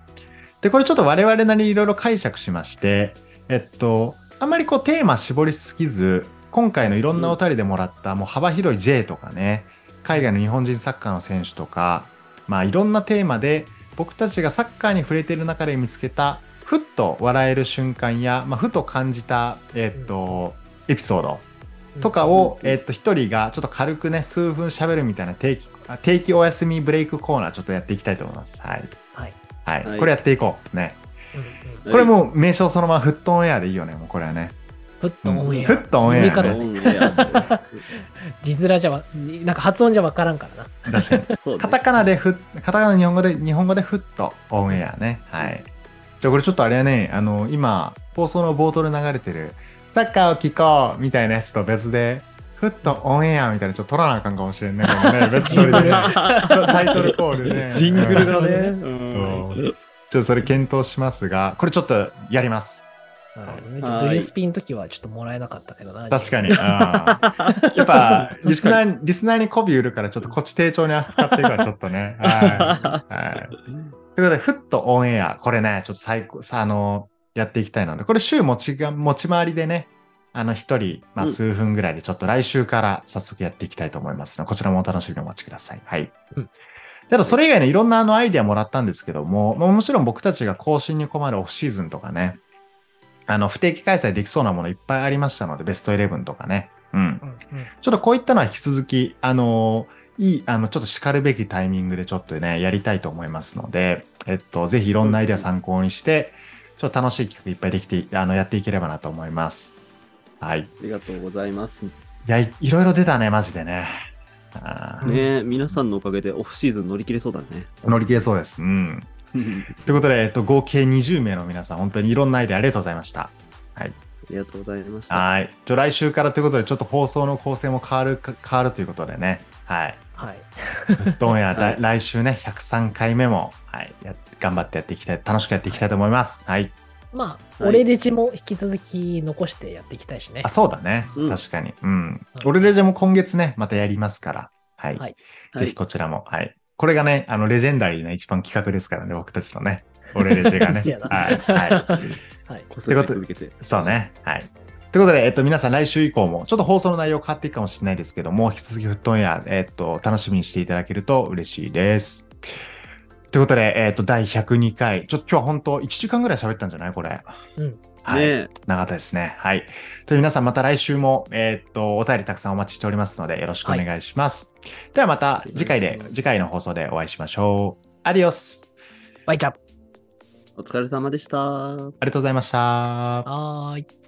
で、これちょっと我々なりにいろいろ解釈しまして、えっと、あんまりこうテーマ絞りすぎず、今回のいろんなお便りでもらった、もう幅広い J とかね、海外の日本人サッカーの選手とか、まあいろんなテーマで、僕たちがサッカーに触れている中で見つけた、ふっと笑える瞬間や、まあ、ふと感じた、えっと、エピソードとかを、えっと、一人がちょっと軽くね、数分喋るみたいな定期、あ定期お休みブレイクコーナーちょっとやっていきたいと思います。はい。はい。はい。はいこれやっていこう。ね。うんうんこれもう名称そのままフットオンエアでいいよね、もうこれはね。フットオンエア。フットオンエアね字面じゃわ、なんか発音じゃわからんからな。確かに。カタカナでフッ、カタカナ日本語で、日本語でフットオンエアね。はい。じゃあこれちょっとあれやね、あの、今、放送の冒頭で流れてる、サッカーを聞こうみたいなやつと別で、フットオンエアみたいなのちょっと取らなあかんかもしれんね。これね 別撮りでね。タイトルコールね。ジングルがね。うんうんちょっとそれ検討しますが、これちょっとやります。なるほどね。ちょっとブルースピンの時はちょっともらえなかったけどな。確かに。やっぱ、リスナーに、リスナーに媚び売るから、ちょっとこっち丁重に扱っていくから、ちょっとね。はい。はい。ということで、フットオンエア。これね、ちょっと最高、さ、あの、やっていきたいので、これ週持ちが、持ち回りでね、あの、一人、まあ、うん数分ぐらいで、ちょっと来週から早速やっていきたいと思いますので、こちらもお楽しみにお待ちください。はい。うんであと、それ以外のいろんなあのアイデアもらったんですけども、まあもちろん僕たちが更新に困るオフシーズンとかね、あの、不定期開催できそうなものいっぱいありましたので、ベストイレブンとかね。うん。うんうんちょっとこういったのは引き続き、あのいい、あの、ちょっと叱るべきタイミングでちょっとね、やりたいと思いますので、えっと、ぜひいろんなアイデア参考にして、ちょっと楽しい企画いっぱいできて、あの、やっていければなと思います。はい。ありがとうございます。いや、いいろいろ出たね、マジでね。ね皆さんのおかげでオフシーズン乗り切れそうだね。乗り切れそうです。うん。ということで、えっと、合計20名の皆さん、本当にいろんなアイデアありがとうございました。ありがとうございました。はい。来週からということで、ちょっと放送の構成も変わるか、変わるということでね。はい。はい。どうやら、はい来週ね、103回目も、はい、や頑張ってやっていきたい、楽しくやっていきたいと思います。はい。まあ、はい俺レジも引き続き残してやっていきたいしねあ、。そうだね。うん確かに。うん。うん俺レジェも今月ね、またやりますから。はい。はいぜひこちらも、はい。これがね、あの、レジェンダリーな一番企画ですからね、僕たちのね。俺レジェがね はい。はい。はい。こすり続けて。そうね。はい。ということで、えっと、皆さん来週以降も、ちょっと放送の内容変わっていくかもしれないですけども、引き続きフットオンエア、えっと、楽しみにしていただけると嬉しいです。ということで、えっと、第102回、ちょっと今日は本当1時間ぐらい喋ったんじゃないこれ。うん。はい。ね長かったですね。はい。という皆さんまた来週も、えっと、お便りたくさんお待ちしておりますので、よろしくお願いします。ではまた次回で、次回の放送でお会いしましょう。アディオス。バイチャお疲れ様でした。ありがとうございました。はーい。